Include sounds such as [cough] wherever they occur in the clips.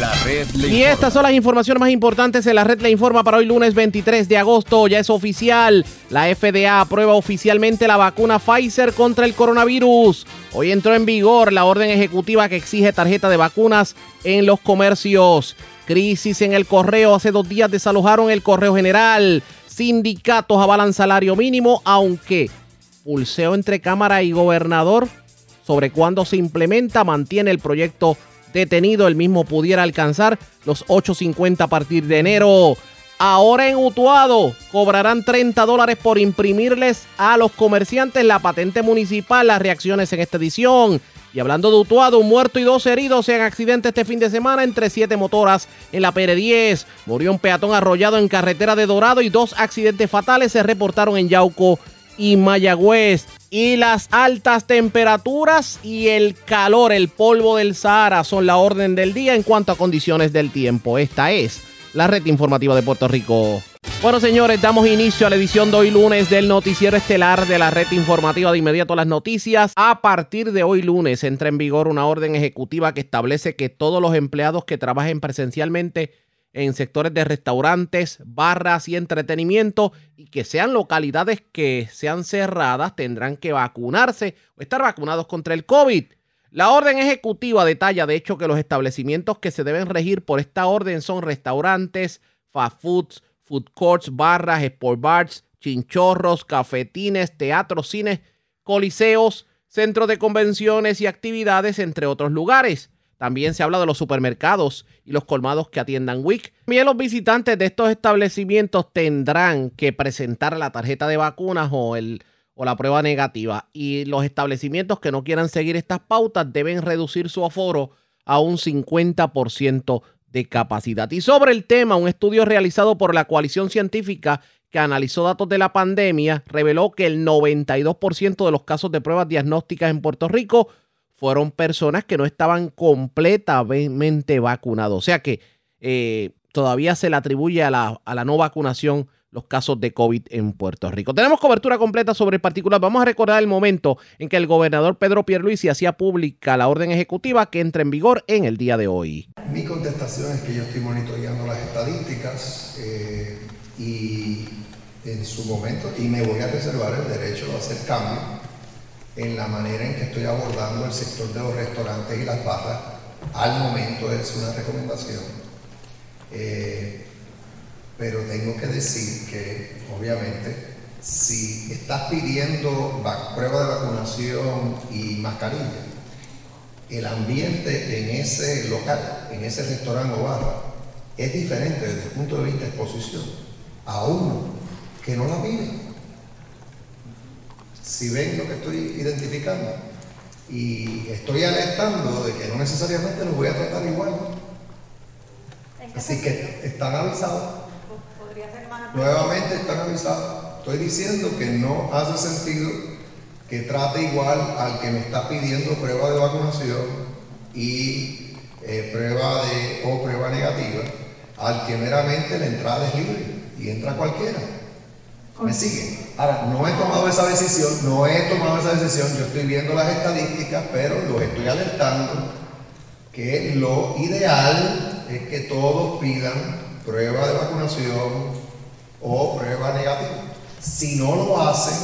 La red le Y informa. estas son las informaciones más importantes en la red le informa para hoy lunes 23 de agosto. Ya es oficial. La FDA aprueba oficialmente la vacuna Pfizer contra el coronavirus. Hoy entró en vigor la orden ejecutiva que exige tarjeta de vacunas en los comercios. Crisis en el correo. Hace dos días desalojaron el correo general. Sindicatos avalan salario mínimo, aunque pulseo entre Cámara y Gobernador sobre cuándo se implementa, mantiene el proyecto detenido. El mismo pudiera alcanzar los 8.50 a partir de enero. Ahora en Utuado cobrarán 30 dólares por imprimirles a los comerciantes la patente municipal. Las reacciones en esta edición. Y hablando de Utuado, un muerto y dos heridos en accidente este fin de semana entre siete motoras en la PR10. Murió un peatón arrollado en carretera de Dorado y dos accidentes fatales se reportaron en Yauco y Mayagüez. Y las altas temperaturas y el calor, el polvo del Sahara son la orden del día en cuanto a condiciones del tiempo. Esta es la red informativa de Puerto Rico. Bueno, señores, damos inicio a la edición de hoy lunes del noticiero estelar de la red informativa de inmediato las noticias. A partir de hoy lunes entra en vigor una orden ejecutiva que establece que todos los empleados que trabajen presencialmente en sectores de restaurantes, barras y entretenimiento y que sean localidades que sean cerradas tendrán que vacunarse o estar vacunados contra el COVID. La orden ejecutiva detalla de hecho que los establecimientos que se deben regir por esta orden son restaurantes, fast foods, food courts, barras, sport bars, chinchorros, cafetines, teatros, cines, coliseos, centros de convenciones y actividades, entre otros lugares. También se habla de los supermercados y los colmados que atiendan WIC. También los visitantes de estos establecimientos tendrán que presentar la tarjeta de vacunas o, el, o la prueba negativa. Y los establecimientos que no quieran seguir estas pautas deben reducir su aforo a un 50% de capacidad. Y sobre el tema, un estudio realizado por la coalición científica que analizó datos de la pandemia reveló que el 92% de los casos de pruebas diagnósticas en Puerto Rico fueron personas que no estaban completamente vacunados. O sea que eh, todavía se le atribuye a la, a la no vacunación los casos de COVID en Puerto Rico. Tenemos cobertura completa sobre el particular. Vamos a recordar el momento en que el gobernador Pedro Pierluisi hacía pública la orden ejecutiva que entra en vigor en el día de hoy. Mi contestación es que yo estoy monitoreando las estadísticas eh, y en su momento, y me voy a reservar el derecho de hacer cambios en la manera en que estoy abordando el sector de los restaurantes y las barras. Al momento es una recomendación. Eh, pero tengo que decir que, obviamente, si estás pidiendo prueba de vacunación y mascarilla, el ambiente en ese local, en ese restaurante o barra, es diferente desde el punto de vista de exposición a uno que no la pide. Si ven lo que estoy identificando, y estoy alertando de que no necesariamente los voy a tratar igual. Así que están avisados. Nuevamente están avisados. Estoy diciendo que no hace sentido que trate igual al que me está pidiendo prueba de vacunación y eh, prueba de o prueba negativa, al que meramente la entrada es libre y entra cualquiera. ¿Me siguen? Ahora, no he tomado esa decisión, no he tomado esa decisión, yo estoy viendo las estadísticas, pero los estoy alertando que lo ideal es que todos pidan prueba de vacunación o prueba negativa. Si no lo hacen,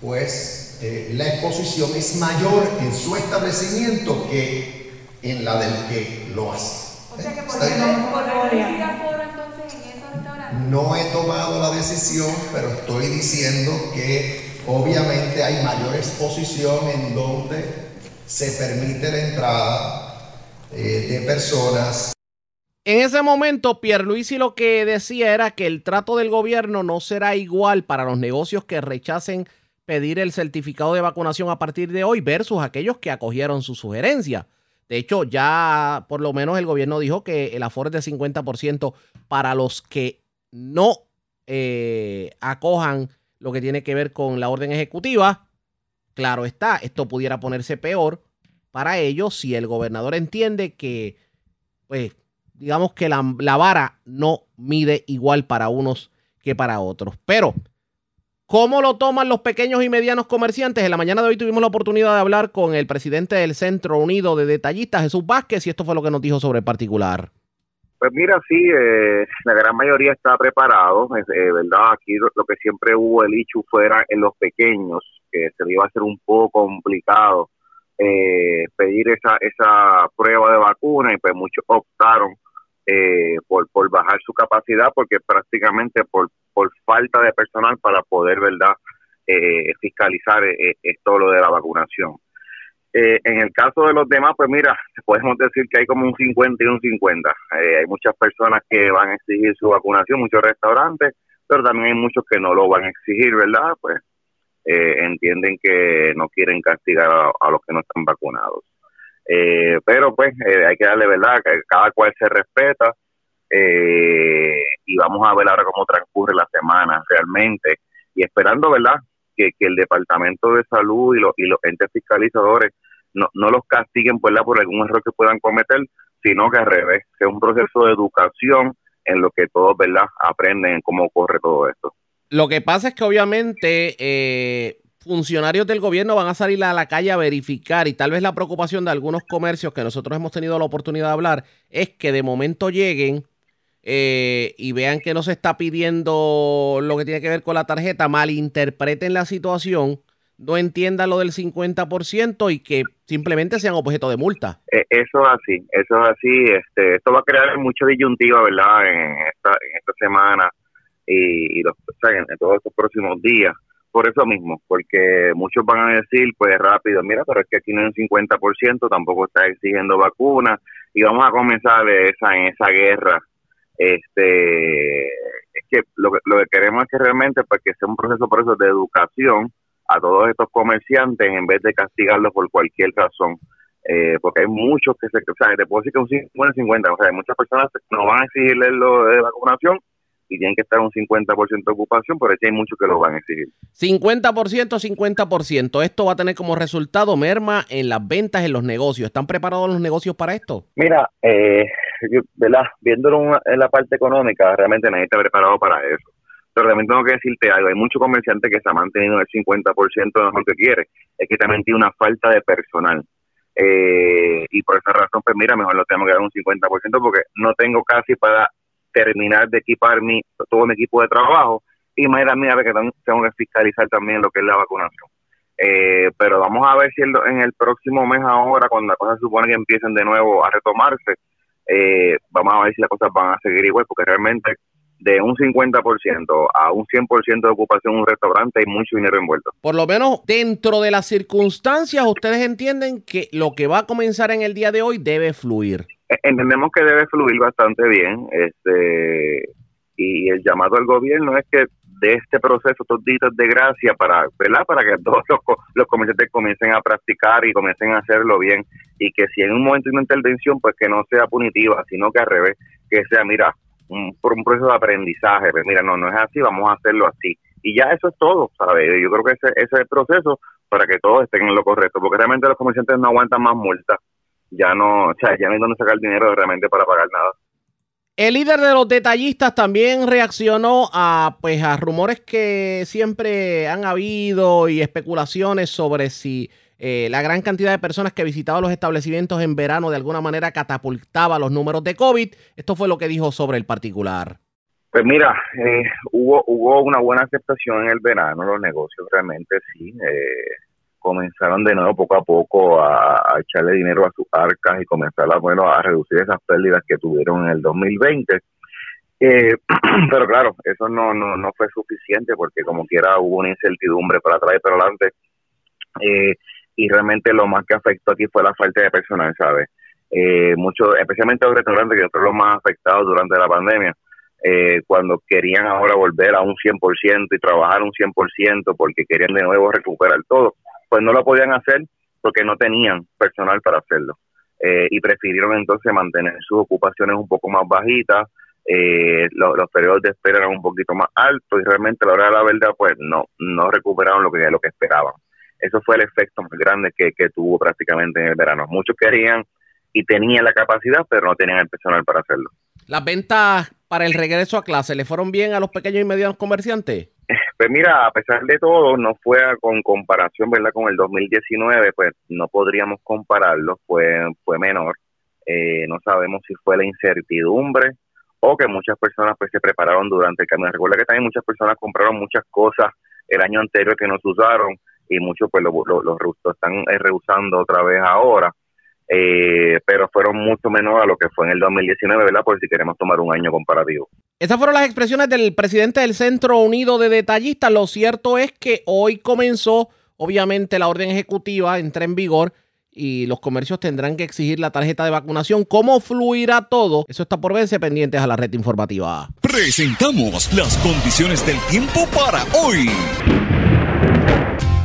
pues eh, la exposición es mayor en su establecimiento que en la del que lo hace. O sea que por ¿Está bien? qué por reducir aforo entonces en esos restaurantes. No he tomado la decisión, pero estoy diciendo que obviamente hay mayor exposición en donde se permite la entrada eh, de personas En ese momento, Pierluisi lo que decía era que el trato del gobierno no será igual para los negocios que rechacen pedir el certificado de vacunación a partir de hoy versus aquellos que acogieron su sugerencia. De hecho, ya por lo menos el gobierno dijo que el aforo es de 50% para los que no eh, acojan lo que tiene que ver con la orden ejecutiva. Claro está, esto pudiera ponerse peor para ellos si el gobernador entiende que, pues, digamos que la, la vara no mide igual para unos que para otros. Pero ¿Cómo lo toman los pequeños y medianos comerciantes? En la mañana de hoy tuvimos la oportunidad de hablar con el presidente del Centro Unido de Detallistas, Jesús Vázquez, y esto fue lo que nos dijo sobre el particular. Pues mira, sí, eh, la gran mayoría está preparado, eh, ¿verdad? Aquí lo, que siempre hubo el hecho fuera en los pequeños, que se iba a hacer un poco complicado eh, pedir esa, esa prueba de vacuna y pues muchos optaron eh, por, por bajar su capacidad porque prácticamente por, por falta de personal para poder, ¿verdad?, eh, fiscalizar eh, esto lo de la vacunación. Eh, en el caso de los demás, pues mira, podemos decir que hay como un 50 y un 50. Eh, hay muchas personas que van a exigir su vacunación, muchos restaurantes, pero también hay muchos que no lo van a exigir, ¿verdad? Pues eh, entienden que no quieren castigar a, a, los que no están vacunados. Eh, pero pues hay que darle verdad, que cada cual se respeta y vamos a ver ahora cómo transcurre la semana realmente y esperando, ¿verdad? Que, que el Departamento de Salud y, los y los entes fiscalizadores no, no los castiguen ¿verdad? por algún error que puedan cometer, sino que al revés, sea un proceso de educación en lo que todos, ¿verdad?, aprenden cómo ocurre todo esto. Lo que pasa es que obviamente eh, funcionarios del gobierno van a salir a la calle a verificar y tal vez la preocupación de algunos comercios que nosotros hemos tenido la oportunidad de hablar es que de momento lleguen eh, y vean que no se está pidiendo lo que tiene que ver con la tarjeta, malinterpreten la situación, no entiendan lo del 50% y que simplemente sean objeto de multa. Eh, eso es así, eso es así. Este, esto va a crear mucha disyuntiva, ¿verdad? En esta, en esta semana y, los, en todos estos próximos días por eso mismo, porque muchos van a decir, pues rápido, mira, pero es que aquí no hay un 50%, tampoco está exigiendo vacunas, y vamos a comenzar esa, en esa guerra. Este, es que lo, que lo que queremos es que realmente, pues que sea un proceso por eso de educación a todos estos comerciantes en vez de castigarlos por cualquier razón. Eh, porque hay muchos que se, o sea, te puedo decir que un 50-50, o sea, hay muchas personas que no van a exigirle lo de vacunación y tienen que estar un 50% de ocupación, pero aquí hay muchos que lo van a exigir. 50%, 50%. Esto va a tener como resultado merma en las ventas en los negocios. ¿Están preparados los negocios para esto? Mira, eh, yo, viéndolo en la parte económica, realmente nadie está preparado para eso. Pero también tengo que decirte algo, hay muchos comerciantes que se han mantenido el 50% de lo que quiere, es que también tiene una falta de personal. Eh, y por esa razón, pues mira, mejor lo tengo que dar un 50% porque no tengo casi para terminar de equipar mi, todo mi equipo de trabajo y manera mía que tengo que fiscalizar también lo que es la vacunación. Eh, pero vamos a ver si en el próximo mes ahora, cuando las cosas supone que empiecen de nuevo a retomarse, eh, vamos a ver si las cosas van a seguir igual, porque realmente de un 50% a un 100% de ocupación en un restaurante hay mucho dinero envuelto. Por lo menos dentro de las circunstancias, ustedes entienden que lo que va a comenzar en el día de hoy debe fluir. Entendemos que debe fluir bastante bien, este y el llamado al gobierno es que de este proceso, estos días de gracia para, ¿verdad? Para que todos los, los comerciantes comiencen a practicar y comiencen a hacerlo bien y que si en un momento de una intervención, pues que no sea punitiva, sino que al revés, que sea, mira, un, por un proceso de aprendizaje, pues mira, no, no es así, vamos a hacerlo así. Y ya eso es todo, ¿sabes? Yo creo que ese, ese es el proceso para que todos estén en lo correcto, porque realmente los comerciantes no aguantan más multas, ya no, o sea, ya no hay donde sacar dinero realmente para pagar nada. El líder de los detallistas también reaccionó a pues a rumores que siempre han habido y especulaciones sobre si eh, la gran cantidad de personas que visitaban los establecimientos en verano de alguna manera catapultaba los números de COVID. Esto fue lo que dijo sobre el particular. Pues mira, eh, hubo hubo una buena aceptación en el verano, los negocios realmente sí. Eh, comenzaron de nuevo poco a poco a, echarle dinero a sus arcas y comenzar a, bueno, a reducir esas pérdidas que tuvieron en el 2020. Eh, [clears throat] pero claro, eso no, no, no fue suficiente porque como quiera hubo una incertidumbre para atrás y para adelante. Eh, y realmente lo más que afectó aquí fue la falta de personal, ¿sabes? Eh, mucho, especialmente los restaurantes que fueron los más afectados durante la pandemia, eh, cuando querían ahora volver a un 100% y trabajar un 100% porque querían de nuevo recuperar todo pues no lo podían hacer porque no tenían personal para hacerlo. eh, y prefirieron entonces mantener sus ocupaciones un poco más bajitas, eh, lo- los periodos de espera eran un poquito más altos y realmente a la hora de la verdad pues no no recuperaron lo que lo que esperaban. Eso fue el efecto más grande que, que tuvo prácticamente en el verano. Muchos querían y tenían la capacidad, pero no tenían el personal para hacerlo. Las ventas para el regreso a clase le fueron bien a los pequeños y medianos comerciantes. Pues mira, a pesar de todo, no fue a- con comparación, ¿verdad? Con el 2019, pues no podríamos compararlo, fue, fue menor. Eh, no sabemos si fue la incertidumbre o que muchas personas pues se prepararon durante el camino. Recuerda que también muchas personas compraron muchas cosas el año anterior que no se usaron y muchos pues lo, lo- los ru- lo están eh, reusando otra vez ahora. Eh, pero fueron mucho menor a lo que fue en el 2019, ¿verdad? Por si queremos tomar un año comparativo. Esas fueron las expresiones del presidente del Centro Unido de Detallistas. Lo cierto es que hoy comenzó, obviamente, la orden ejecutiva, entra en vigor y los comercios tendrán que exigir la tarjeta de vacunación. ¿Cómo fluirá todo? Eso está por verse pendientes a la red informativa. Presentamos las condiciones del tiempo para hoy.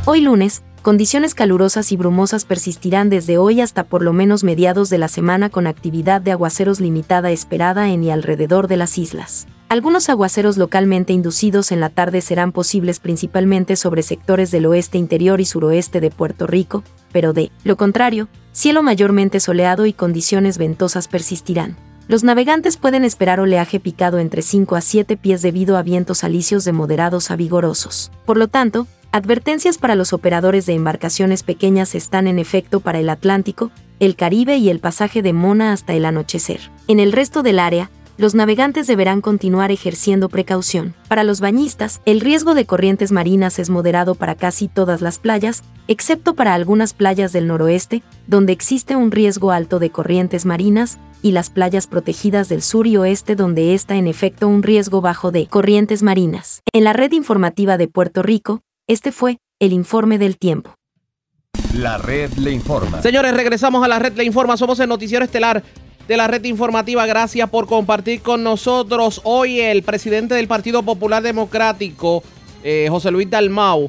Hoy lunes, condiciones calurosas y brumosas persistirán desde hoy hasta por lo menos mediados de la semana con actividad de aguaceros limitada esperada en y alrededor de las islas. Algunos aguaceros localmente inducidos en la tarde serán posibles principalmente sobre sectores del oeste interior y suroeste de Puerto Rico, pero de lo contrario, cielo mayormente soleado y condiciones ventosas persistirán. Los navegantes pueden esperar oleaje picado entre 5 a 7 pies debido a vientos alisios de moderados a vigorosos. Por lo tanto, advertencias para los operadores de embarcaciones pequeñas están en efecto para el Atlántico, el Caribe y el pasaje de Mona hasta el anochecer. En el resto del área, los navegantes deberán continuar ejerciendo precaución. Para los bañistas, el riesgo de corrientes marinas es moderado para casi todas las playas, excepto para algunas playas del noroeste, donde existe un riesgo alto de corrientes marinas, y las playas protegidas del sur y oeste donde está en efecto un riesgo bajo de corrientes marinas. En la red informativa de Puerto Rico, este fue el informe del tiempo. La red le informa. Señores, regresamos a la red Le Informa. Somos el noticiero estelar de la red informativa. Gracias por compartir con nosotros. Hoy el presidente del Partido Popular Democrático, eh, José Luis Dalmau,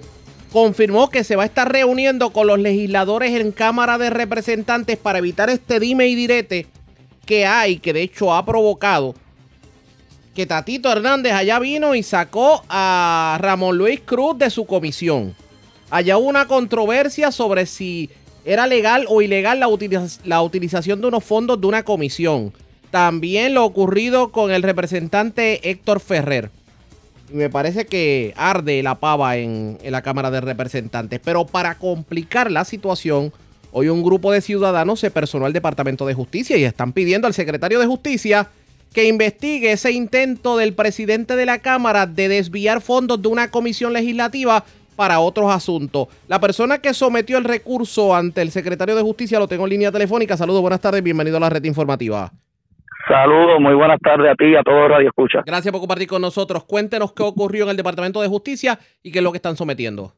confirmó que se va a estar reuniendo con los legisladores en Cámara de Representantes para evitar este dime y direte que hay, que de hecho ha provocado que Tatito Hernández allá vino y sacó a Ramón Luis Cruz de su comisión. Allá hubo una controversia sobre si era legal o ilegal la, utiliz- la utilización de unos fondos de una comisión. También lo ocurrido con el representante Héctor Ferrer. Y me parece que arde la pava en, en la Cámara de Representantes. Pero para complicar la situación, hoy un grupo de ciudadanos se personó al Departamento de Justicia y están pidiendo al secretario de Justicia que investigue ese intento del presidente de la Cámara de desviar fondos de una comisión legislativa para otros asuntos. La persona que sometió el recurso ante el secretario de Justicia lo tengo en línea telefónica. Saludos, buenas tardes, bienvenido a la red informativa. Saludos, muy buenas tardes a ti y a todos los Radio Escucha. Gracias por compartir con nosotros. Cuéntenos qué ocurrió en el Departamento de Justicia y qué es lo que están sometiendo.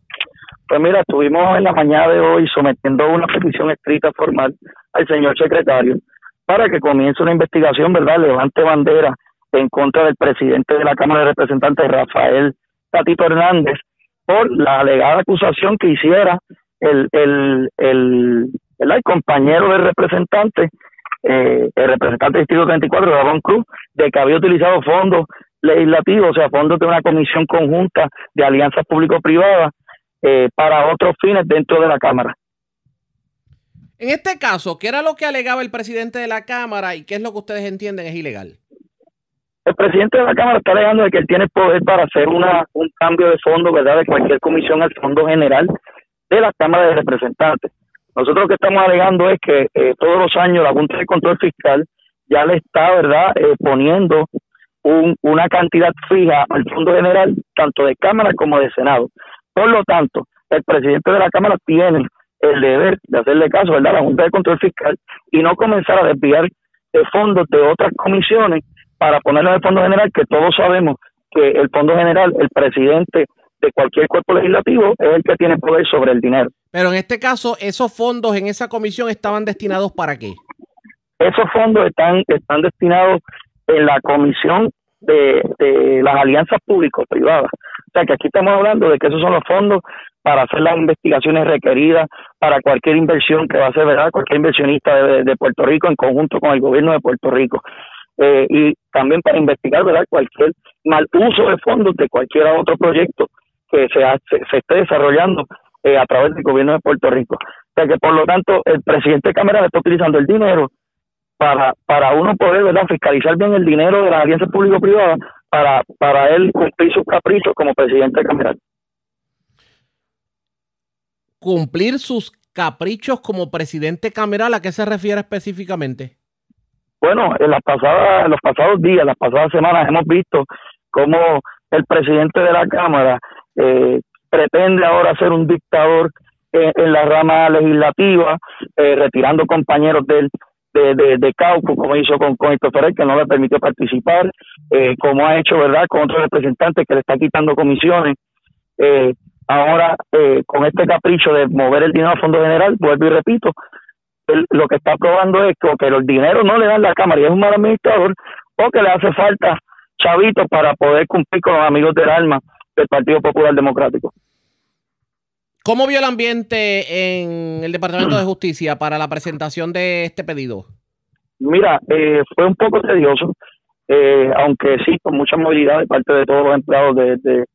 Pues mira, estuvimos en la mañana de hoy sometiendo una petición escrita formal al señor secretario para que comience una investigación, ¿verdad? Levante bandera en contra del presidente de la Cámara de Representantes, Rafael Tatito Hernández, por la alegada acusación que hiciera el, el, el, el compañero del representante, eh, el representante del Distrito 34, Ramón Cruz, de que había utilizado fondos legislativos, o sea, fondos de una comisión conjunta de alianzas público-privadas eh, para otros fines dentro de la Cámara. En este caso, ¿qué era lo que alegaba el presidente de la Cámara y qué es lo que ustedes entienden es ilegal? El presidente de la Cámara está alegando de que él tiene poder para hacer una un cambio de fondo, ¿verdad?, de cualquier comisión al fondo general de la Cámara de Representantes. Nosotros lo que estamos alegando es que eh, todos los años la Junta de Control Fiscal ya le está, ¿verdad?, eh, poniendo un, una cantidad fija al fondo general, tanto de Cámara como de Senado. Por lo tanto, el presidente de la Cámara tiene el deber de hacerle caso, ¿verdad?, a la Junta de Control Fiscal y no comenzar a desviar de fondos de otras comisiones para ponerlo en el Fondo General, que todos sabemos que el Fondo General, el presidente de cualquier cuerpo legislativo, es el que tiene poder sobre el dinero. Pero en este caso, esos fondos en esa comisión estaban destinados para qué? Esos fondos están, están destinados en la comisión de, de las alianzas público-privadas. Sea que aquí estamos hablando de que esos son los fondos para hacer las investigaciones requeridas para cualquier inversión que va a hacer, ¿verdad? Cualquier inversionista de, Puerto Rico en conjunto con el gobierno de Puerto Rico. Eh, y también para investigar, ¿verdad? Cualquier mal uso de fondos de cualquier otro proyecto que se, esté desarrollando eh, a través del gobierno de Puerto Rico. O sea que, por lo tanto, el presidente de Cámara está utilizando el dinero para, para uno poder ¿verdad? fiscalizar bien el dinero de las alianzas público-privadas para, para él cumplir sus caprichos como presidente de Cámara cumplir sus caprichos como presidente cameral, ¿a qué se refiere específicamente? Bueno, en las pasadas, los pasados días, las pasadas semanas hemos visto cómo el presidente de la Cámara eh, pretende ahora ser un dictador en la rama legislativa, eh, retirando compañeros de, de, de, Cauco, como hizo con, con Ferrer, que no le permitió participar, eh, como ha hecho, ¿verdad?, con otros representantes que le está quitando comisiones. Eh, Ahora, eh, con este capricho de mover el dinero a fondo general, vuelvo y repito, lo que está probando es que, que el dinero no le dan la Cámara y es un mal administrador, o que le hace falta chavitos para poder cumplir con los amigos del alma del Partido Popular Democrático. ¿Cómo vio el ambiente en el Departamento de Justicia para la presentación de este pedido? Mira, eh, fue un poco tedioso, eh, aunque sí, con mucha movilidad de parte de todos los empleados de,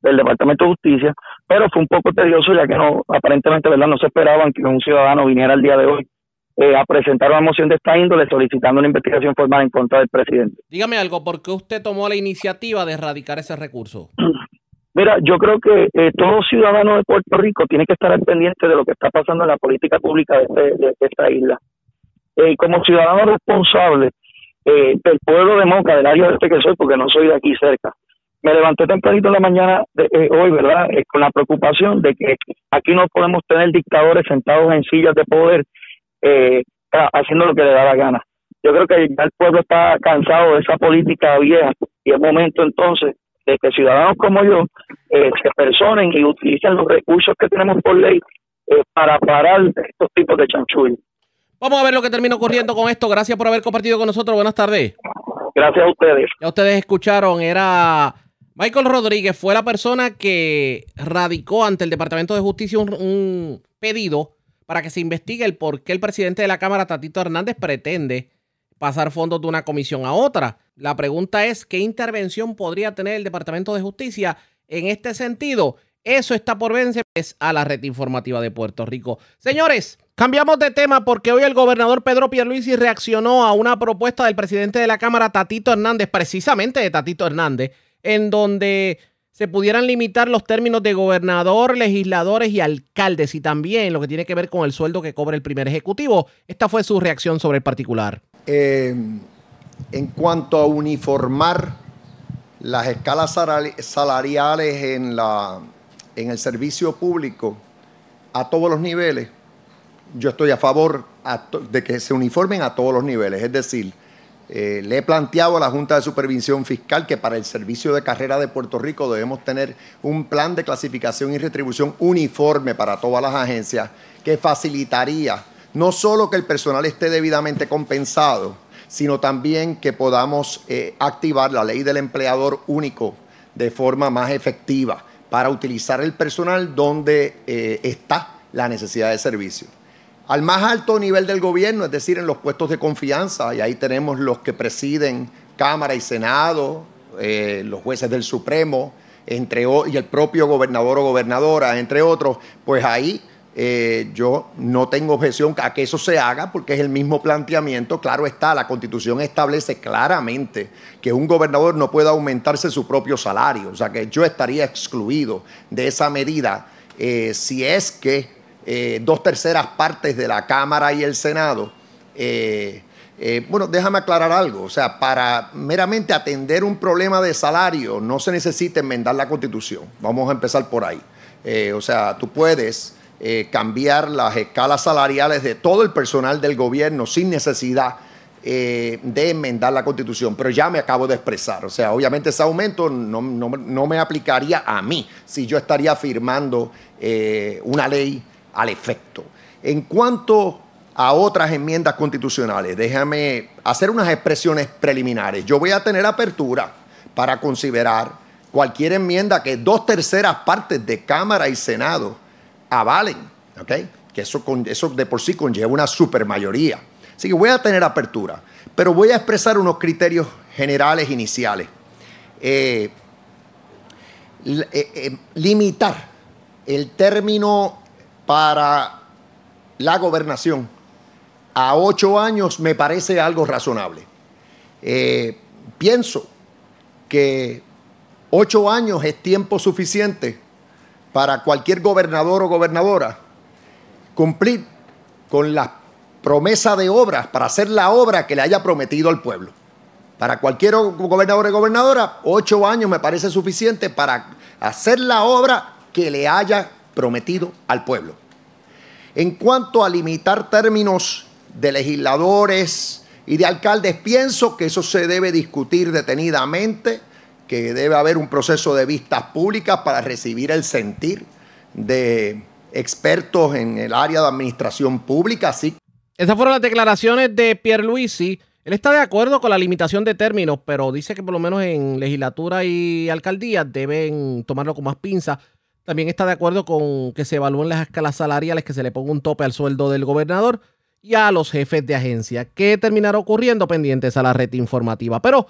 del Departamento de Justicia, pero fue un poco tedioso ya que no aparentemente verdad no se esperaban que un ciudadano viniera el día de hoy eh, a presentar una moción de esta índole solicitando una investigación formal en contra del presidente. Dígame algo, ¿por qué usted tomó la iniciativa de erradicar ese recurso? [clears throat] Mira, yo creo que eh, todo ciudadano de Puerto Rico tiene que estar al pendiente de lo que está pasando en la política pública de, este, esta isla. Eh, como ciudadano responsable eh, del pueblo de Moca, del área este que soy, porque no soy de aquí cerca, me levanté tempranito en la mañana de eh, hoy, ¿verdad? Con la preocupación de que aquí no podemos tener dictadores sentados en sillas de poder eh, haciendo lo que le da la gana. Yo creo que ya el pueblo está cansado de esa política vieja y es momento entonces de que ciudadanos como yo se personen y utilicen los recursos que tenemos por ley para parar estos tipos de chanchullo. Vamos a ver lo que termino corriendo con esto. Gracias por haber compartido con nosotros. Buenas tardes. Gracias a ustedes. Ya ustedes escucharon, era Michael Rodríguez fue la persona que radicó ante el Departamento de Justicia un, pedido para que se investigue el por qué el presidente de la Cámara, Tatito Hernández, pretende pasar fondos de una comisión a otra. La pregunta es, ¿qué intervención podría tener el Departamento de Justicia en este sentido? Eso está por vencer a la red informativa de Puerto Rico. Señores, cambiamos de tema porque hoy el gobernador Pedro Pierluisi reaccionó a una propuesta del presidente de la Cámara, Tatito Hernández, precisamente de Tatito Hernández, en donde se pudieran limitar los términos de gobernador, legisladores y alcaldes y también lo que tiene que ver con el sueldo que cobra el primer ejecutivo. Esta fue su reacción sobre el particular. Eh, en cuanto a uniformar las escalas salariales en, la, en el servicio público a todos los niveles, yo estoy a favor de que se uniformen a todos los niveles. Es decir, eh, le he planteado a la Junta de Supervisión Fiscal que para el servicio de carrera de Puerto Rico debemos tener un plan de clasificación y retribución uniforme para todas las agencias que facilitaría no solo que el personal esté debidamente compensado, sino también que podamos eh, activar la ley del empleador único de forma más efectiva para utilizar el personal donde eh, está la necesidad de servicio. Al más alto nivel del gobierno, es decir, en los puestos de confianza, y ahí tenemos los que presiden Cámara y Senado, eh, los jueces del Supremo, entre, y el propio gobernador o gobernadora, entre otros, pues ahí eh, yo no tengo objeción a que eso se haga porque es el mismo planteamiento. Claro está, la constitución establece claramente que un gobernador no puede aumentarse su propio salario. O sea que yo estaría excluido de esa medida eh, si es que eh, dos terceras partes de la Cámara y el Senado. Bueno, déjame aclarar algo. O sea, para meramente atender un problema de salario no se necesita enmendar la Constitución. Vamos a empezar por ahí. o sea, tú puedes cambiar las escalas salariales de todo el personal del gobierno sin necesidad de enmendar la constitución, pero ya me acabo de expresar. O sea, obviamente ese aumento no, no me aplicaría a mí si yo estaría firmando una ley al efecto. En cuanto a otras enmiendas constitucionales, déjame hacer unas expresiones preliminares. Yo voy a tener apertura para considerar cualquier enmienda que dos terceras partes de Cámara y Senado avalen, ¿ok? Que eso, con, eso de por sí conlleva una supermayoría. Así que voy a tener apertura, pero voy a expresar unos criterios generales iniciales. Eh, eh, eh, limitar el término para la gobernación a ocho años me parece algo razonable. pienso que ocho años es tiempo suficiente para cualquier gobernador o gobernadora cumplir con la promesa de obras, para hacer la obra que le haya prometido al pueblo. Para cualquier gobernador o gobernadora, ocho años me parece suficiente para hacer la obra que le haya prometido al pueblo. En cuanto a limitar términos de legisladores y de alcaldes, pienso que eso se debe discutir detenidamente, que debe haber un proceso de vistas públicas para recibir el sentir de expertos en el área de administración pública. Así. Esas fueron las declaraciones de Pierluisi él está de acuerdo con la limitación de términos, pero dice que por lo menos en legislatura y alcaldía deben tomarlo con más pinza. También está de acuerdo con que se evalúen las escalas salariales, que se le ponga un tope al sueldo del gobernador y a los jefes de agencia. ¿Qué terminará ocurriendo? Pendientes a la red informativa. Pero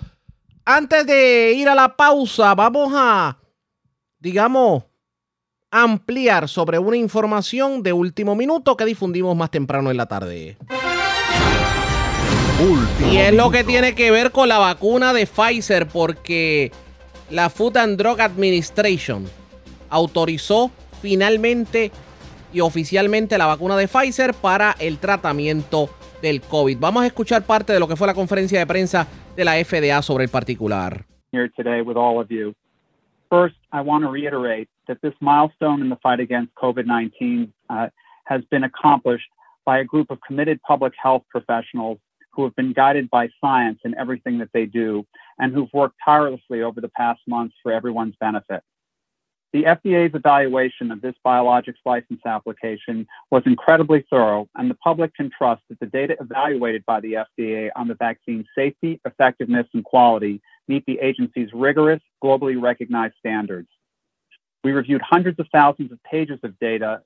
antes de ir a la pausa, vamos a, digamos, ampliar sobre una información de último minuto que difundimos más temprano en la tarde. Y es lo que tiene que ver con la vacuna de Pfizer porque la Food and Drug Administration autorizó finalmente y oficialmente la vacuna de Pfizer para el tratamiento del COVID. Vamos a escuchar parte de lo que fue la conferencia de prensa de la FDA sobre el particular. Here today with all of you. First, I want to reiterate that this milestone in the fight against COVID-19 uh, has been accomplished by a group of committed public health professionals who have been guided by science in everything that they do and who've worked tirelessly over the past months for everyone's benefit. The FDA's evaluation of this biologics license application was incredibly thorough, and the public can trust that the data evaluated by the FDA on the vaccine's safety, effectiveness, and quality meet the agency's rigorous, globally recognized standards. We reviewed hundreds of thousands of pages of data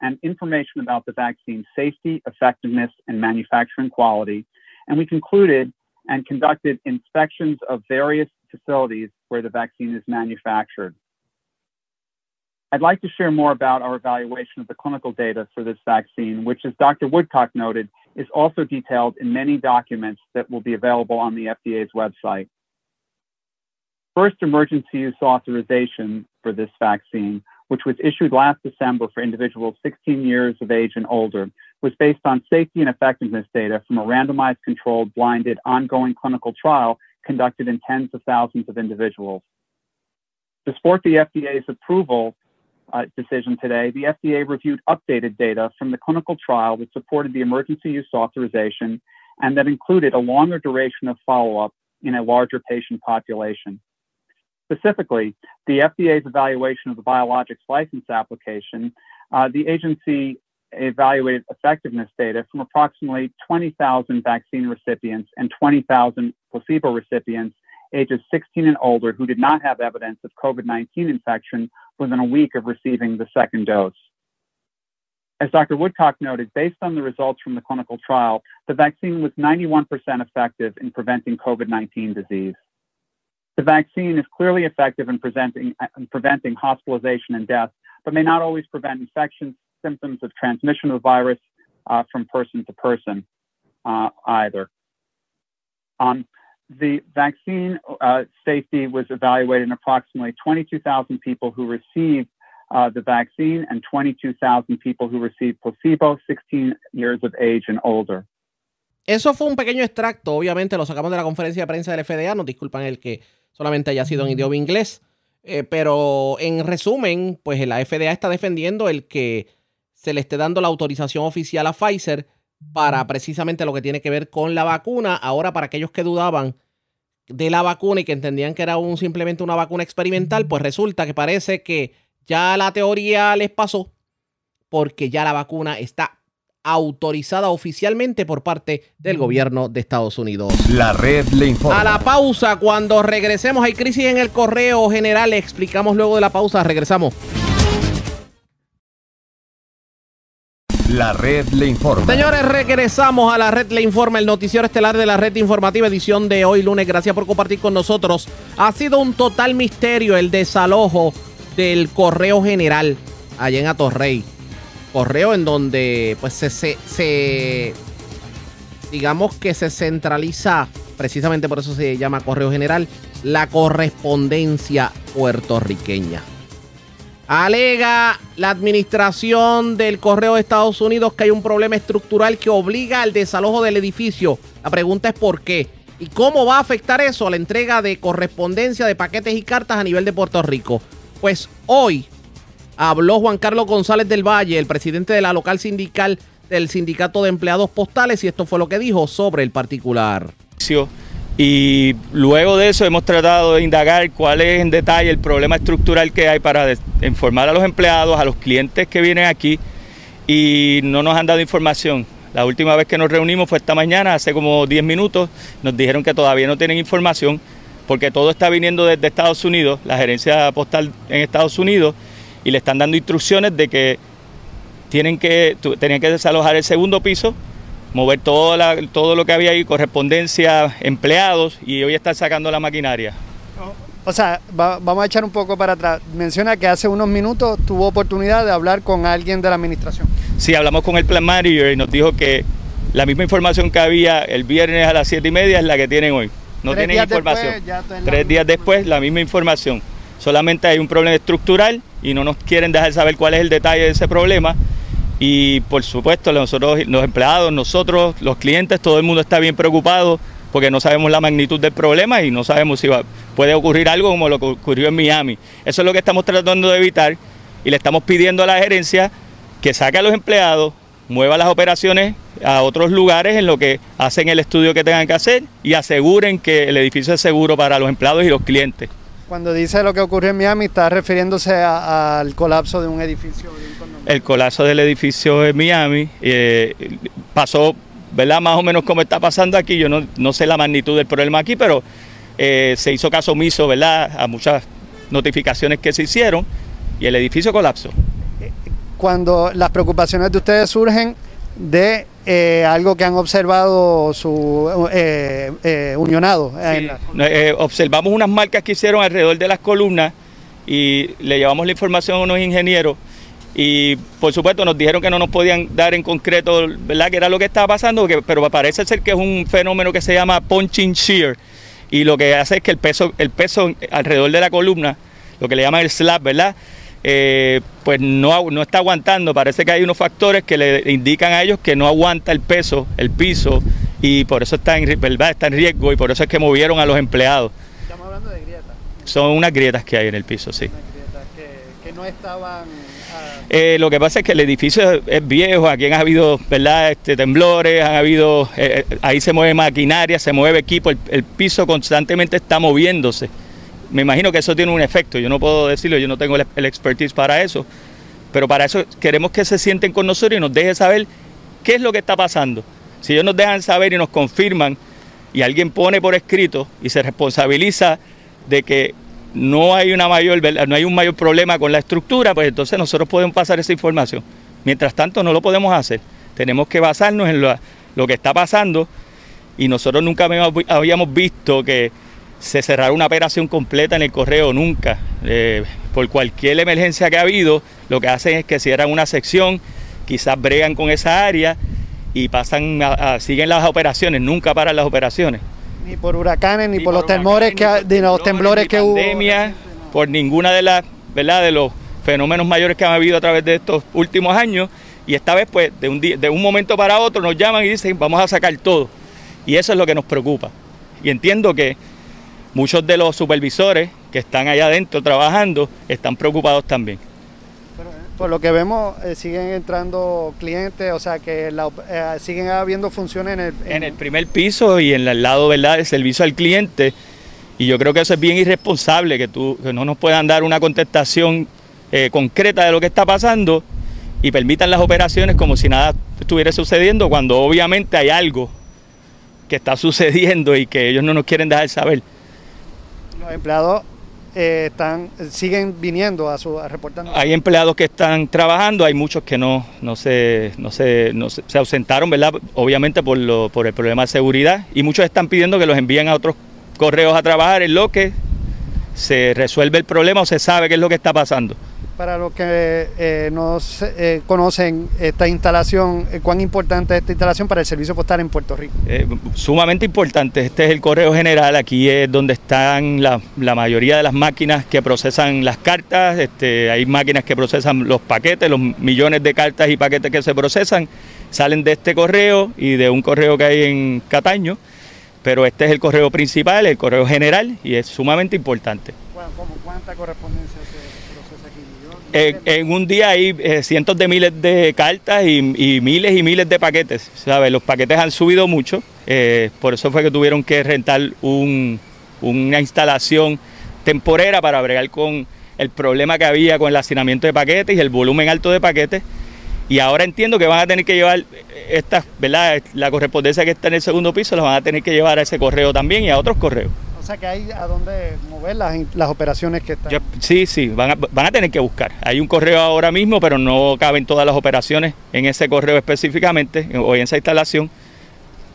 and information about the vaccine's safety, effectiveness, and manufacturing quality, and we concluded and conducted inspections of various facilities where the vaccine is manufactured. I'd like to share more about our evaluation of the clinical data for this vaccine, which, as Dr. Woodcock noted, is also detailed in many documents that will be available on the FDA's website. First, emergency use authorization for this vaccine which was issued last December for individuals 16 years of age and older, was based on safety and effectiveness data from a randomized, controlled, blinded, ongoing clinical trial conducted in tens of thousands of individuals. To support the FDA's approval uh, decision today, the FDA reviewed updated data from the clinical trial that supported the emergency use authorization and that included a longer duration of follow up in a larger patient population. Specifically, the FDA's evaluation of the biologics license application, uh, the agency evaluated effectiveness data from approximately 20,000 vaccine recipients and 20,000 placebo recipients ages 16 and older who did not have evidence of COVID 19 infection within a week of receiving the second dose. As Dr. Woodcock noted, based on the results from the clinical trial, the vaccine was 91% effective in preventing COVID 19 disease. The vaccine is clearly effective in, in preventing hospitalization and death, but may not always prevent infection symptoms of transmission of the virus uh, from person to person uh, either. Um, the vaccine uh, safety was evaluated in approximately 22,000 people who received uh, the vaccine and 22,000 people who received placebo, 16 years of age and older. Eso fue un pequeño extracto, obviamente lo sacamos de la conferencia de prensa del FDA, nos disculpan el que solamente haya sido en idioma inglés. Eh, pero en resumen, pues la FDA está defendiendo el que se le esté dando la autorización oficial a Pfizer para precisamente lo que tiene que ver con la vacuna. Ahora, para aquellos que dudaban de la vacuna y que entendían que era un, simplemente una vacuna experimental, pues resulta que parece que ya la teoría les pasó porque ya la vacuna está autorizada oficialmente por parte del gobierno de Estados Unidos. La red le informa. A la pausa, cuando regresemos, hay crisis en el correo general. Le explicamos luego de la pausa. Regresamos. La red le informa. Señores, regresamos a la red le informa, el noticiero estelar de la red informativa, edición de hoy lunes. Gracias por compartir con nosotros. Ha sido un total misterio el desalojo del correo general allá en Atorrey. Correo en donde pues se, se, se digamos que se centraliza, precisamente por eso se llama correo general, la correspondencia puertorriqueña. Alega la administración del Correo de Estados Unidos que hay un problema estructural que obliga al desalojo del edificio. La pregunta es por qué. ¿Y cómo va a afectar eso a la entrega de correspondencia de paquetes y cartas a nivel de Puerto Rico? Pues hoy habló Juan Carlos González del Valle, el presidente de la local sindical del Sindicato de Empleados Postales, y esto fue lo que dijo sobre el particular. Y luego de eso hemos tratado de indagar cuál es en detalle el problema estructural que hay para informar a los empleados, a los clientes que vienen aquí y no nos han dado información. La última vez que nos reunimos fue esta mañana, hace como 10 minutos, nos dijeron que todavía no tienen información porque todo está viniendo desde Estados Unidos, la gerencia postal en Estados Unidos, y le están dando instrucciones de que tienen que, tenían que desalojar el segundo piso mover todo, todo lo que había ahí, correspondencia, empleados, y hoy están sacando la maquinaria. O sea, vamos a echar un poco para atrás. Menciona que hace unos minutos tuvo oportunidad de hablar con alguien de la administración. Sí, hablamos con el plan manager y nos dijo que la misma información que había el viernes a las siete y media es la que tienen hoy. No tienen información. Tres días después, la misma información. Solamente hay un problema estructural y no nos quieren dejar saber cuál es el detalle de ese problema y por supuesto nosotros, los empleados, nosotros, los clientes, todo el mundo está bien preocupado porque no sabemos la magnitud del problema y no sabemos si puede ocurrir algo como lo que ocurrió en Miami. Eso es lo que estamos tratando de evitar y le estamos pidiendo a la gerencia que saque a los empleados, mueva las operaciones a otros lugares en lo que hacen el estudio que tengan que hacer y aseguren que el edificio es seguro para los empleados y los clientes. Cuando dice lo que ocurrió en Miami, está refiriéndose al colapso de un edificio. el colapso del edificio en Miami eh, pasó, ¿verdad? Más o menos como está pasando aquí. Yo no, no sé la magnitud del problema aquí, pero eh, se hizo caso omiso, ¿verdad? A muchas notificaciones que se hicieron y el edificio colapsó. Cuando las preocupaciones de ustedes surgen de eh, algo que han observado su eh, eh, unionado. observamos unas marcas que hicieron alrededor de las columnas y le llevamos la información a unos ingenieros y por supuesto nos dijeron que no nos podían dar en concreto ¿verdad? que era lo que estaba pasando, pero parece ser que es un fenómeno que se llama punching shear y lo que hace es que el peso, el peso alrededor de la columna, lo que le llaman el slab, ¿verdad? Eh, pues no, no está aguantando. Parece que hay unos factores que le indican a ellos que no aguanta el peso, el piso, y por eso está en, ¿verdad? está en riesgo y por eso es que movieron a los empleados. Estamos hablando de grietas. Son unas grietas que hay en el piso, sí. que, no estaban... Ah, eh, lo que pasa es que el edificio es viejo, aquí han habido ¿verdad? Este, temblores, han habido, eh, ahí se mueve maquinaria, se mueve equipo, el piso constantemente está moviéndose me imagino que eso tiene un efecto, yo no puedo decirlo, yo no tengo el, expertise para eso, pero para eso queremos que se sienten con nosotros y nos dejen saber qué es lo que está pasando. Si ellos nos dejan saber y nos confirman y alguien pone por escrito y se responsabiliza de que no hay una mayor no hay un mayor problema con la estructura, pues entonces nosotros podemos pasar esa información. Mientras tanto no lo podemos hacer. Tenemos que basarnos en lo, lo que está pasando y nosotros nunca habíamos visto que se cerrará una operación completa en el correo, nunca. Eh, por cualquier emergencia que ha habido, lo que hacen es que cierran una sección, quizás bregan con esa área y pasan a, siguen las operaciones, nunca paran las operaciones. Ni por huracanes, ni, por, los temores que de los temblores que pandemia, por ninguna de las, ¿verdad? de los fenómenos mayores que han habido a través de estos últimos años. Y esta vez, pues, de un, de un momento para otro nos llaman y dicen, vamos a sacar todo. Y eso es lo que nos preocupa. Y entiendo que muchos de los supervisores que están allá adentro trabajando están preocupados también. por lo que vemos, eh, siguen entrando clientes, o sea que eh, siguen habiendo funciones en el, en... el primer piso y en el lado ¿verdad? del servicio al cliente. Y yo creo que eso es bien irresponsable, que, tú, no nos puedan dar una contestación eh, concreta de lo que está pasando y permitan las operaciones como si nada estuviera sucediendo cuando obviamente hay algo que está [laughs] sucediendo y que ellos no nos quieren dejar saber. Los empleados eh, están, siguen viniendo a, su, a reportar. Hay empleados que están trabajando, hay muchos que no, no, se, no, se, no se, se ausentaron, ¿verdad? Obviamente por, lo, por el problema de seguridad y muchos están pidiendo que los envíen a otros correos a trabajar en lo que se resuelve el problema o se sabe qué es lo que está pasando. Para los que eh, no eh, conocen esta instalación, eh, ¿cuán importante es esta instalación para el servicio postal en Puerto Rico? Eh, sumamente importante, este es el correo general, aquí es donde están la, la mayoría de las máquinas que procesan las cartas, este, hay máquinas que procesan los paquetes, los millones de cartas y paquetes que se procesan, salen de este correo y de un correo que hay en Cataño, pero este es el correo principal, el correo general y es sumamente importante. ¿Cuánta correspondencia procesa aquí? En, un día hay eh, cientos de miles de cartas y, miles y miles de paquetes. ¿sabes? Los paquetes han subido mucho, eh, por eso fue que tuvieron que rentar un- una instalación temporera para bregar con el problema que había con el hacinamiento de paquetes y el volumen alto de paquetes. Y ahora entiendo que van a tener que llevar esta, ¿verdad? La correspondencia que está en el segundo piso, la van a tener que llevar a ese correo también y a otros correos. O sea que hay a dónde mover las, las operaciones que están. Sí, sí, van a, van a tener que buscar. Hay un correo ahora mismo, pero no caben todas las operaciones en ese correo específicamente o en esa instalación.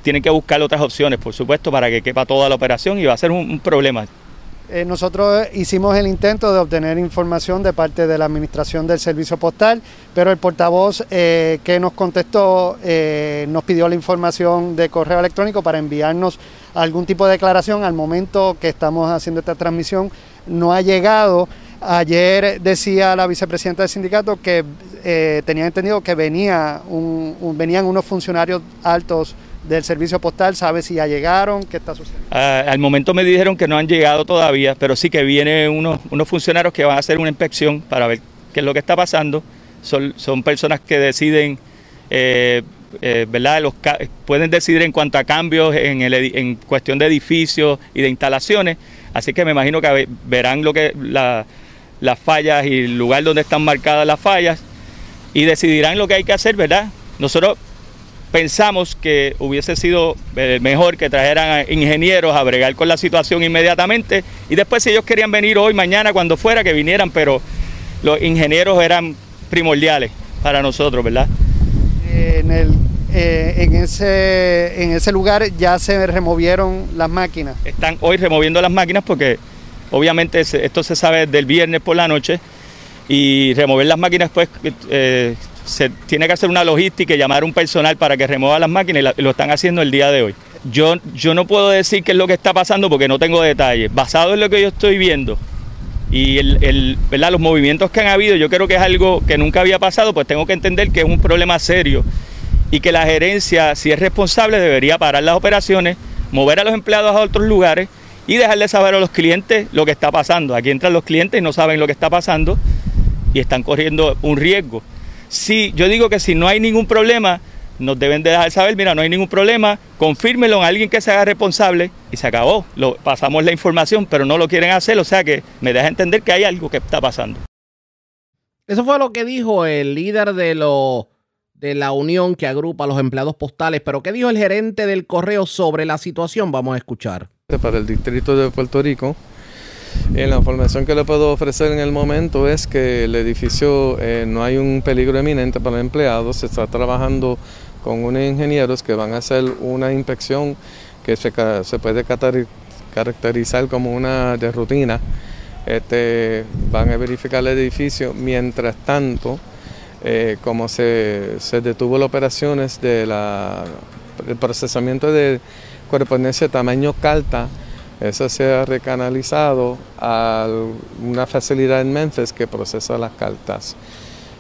Tienen que buscar otras opciones, por supuesto, para que quepa toda la operación y va a ser un problema. Eh, nosotros hicimos el intento de obtener información de parte de la Administración del Servicio Postal, pero el portavoz eh, que nos contestó eh, nos pidió la información de correo electrónico para enviarnos algún tipo de declaración. Al momento que estamos haciendo esta transmisión no ha llegado. Ayer decía la vicepresidenta del sindicato que tenía entendido que venía venían unos funcionarios altos del servicio postal, ¿sabe si ya llegaron? ¿Qué está sucediendo? Ah, al momento me dijeron que no han llegado todavía, pero sí que vienen unos, unos funcionarios que van a hacer una inspección para ver qué es lo que está pasando. Son, son personas que deciden, eh, eh, ¿verdad? Los, pueden decidir en cuanto a cambios en, el en cuestión de edificios y de instalaciones. Así que me imagino que ve- verán lo que la- las fallas y el lugar donde están marcadas las fallas y decidirán lo que hay que hacer, ¿verdad? Nosotros pensamos que hubiese sido eh, mejor que trajeran a ingenieros a bregar con la situación inmediatamente y después si ellos querían venir hoy, mañana, cuando fuera, que vinieran, pero los ingenieros eran primordiales para nosotros, ¿verdad? en, el, eh, en, ese, en ese lugar ya se removieron las máquinas. Están hoy removiendo las máquinas porque obviamente esto se sabe desde el viernes por la noche y remover las máquinas pues eh, se tiene que hacer una logística y llamar a un personal para que remueva las máquinas y, lo están haciendo el día de hoy. Yo, yo no puedo decir qué es lo que está pasando porque no tengo detalles. Basado en lo que yo estoy viendo y los movimientos que han habido, yo creo que es algo que nunca había pasado, pues tengo que entender que es un problema serio y que la gerencia, si es responsable, debería parar las operaciones, mover a los empleados a otros lugares y dejarle saber a los clientes lo que está pasando. Aquí entran los clientes y no saben lo que está pasando y están corriendo un riesgo. Si yo digo que si no hay ningún problema, nos deben de dejar saber, mira, no hay ningún problema, confírmelo a alguien que se haga responsable y se acabó. Lo, pasamos la información, pero no lo quieren hacer, o sea que me deja entender que hay algo que está pasando. Eso fue lo que dijo el líder de, lo, de la unión que agrupa a los empleados postales. Pero ¿qué dijo el gerente del correo sobre la situación? Vamos a escuchar. para el distrito de Puerto Rico. La información que le puedo ofrecer en el momento es que el edificio eh, no hay un peligro eminente para empleados, se está trabajando con unos ingenieros que van a hacer una inspección que se, puede caracterizar como una de rutina. Este, van a verificar el edificio. Mientras tanto, eh, como se, detuvo las operaciones del procesamiento de correspondencia de tamaño carta, eso se ha recanalizado a una facilidad en Memphis que procesa las cartas.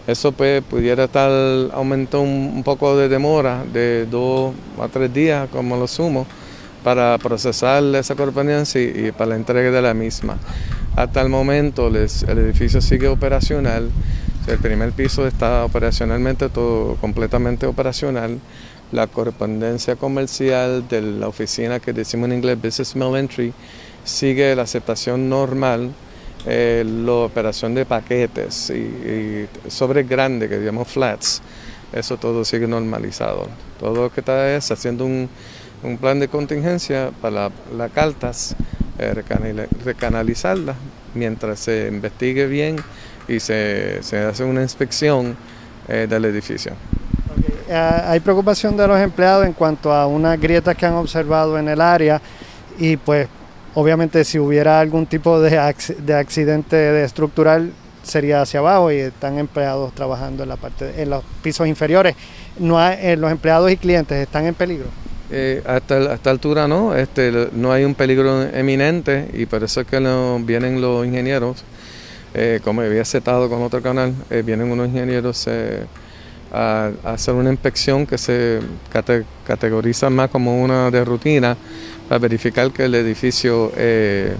Eso pues, pudiera estar, aumentó un, poco de demora, de dos a tres días como lo sumo, para procesar esa correspondencia y, y para la entrega de la misma. Hasta el momento les- el edificio sigue operacional, el primer piso está operacionalmente todo completamente operacional. La correspondencia comercial de la oficina que decimos en inglés Business Mail Entry sigue la aceptación normal. eh, la operación de paquetes y, sobre grande que llamamos flats, eso todo sigue normalizado. Todo lo que está es haciendo un, un plan de contingencia para las cartas, eh, recanal, recanalizarlas mientras se investigue bien y se, se hace una inspección eh, del edificio. Eh, hay preocupación de los empleados en cuanto a unas grietas que han observado en el área y pues obviamente si hubiera algún tipo de, acc- de accidente estructural sería hacia abajo y están empleados trabajando en la parte en los pisos inferiores. No hay- eh, los empleados y clientes están en peligro. Eh, hasta, hasta altura no, este, no hay un peligro eminente y por eso es que no- vienen los ingenieros, eh, como había setado con otro canal, eh, vienen unos ingenieros eh, a, hacer una inspección que se cate- categoriza más como una de rutina para verificar que el edificio eh,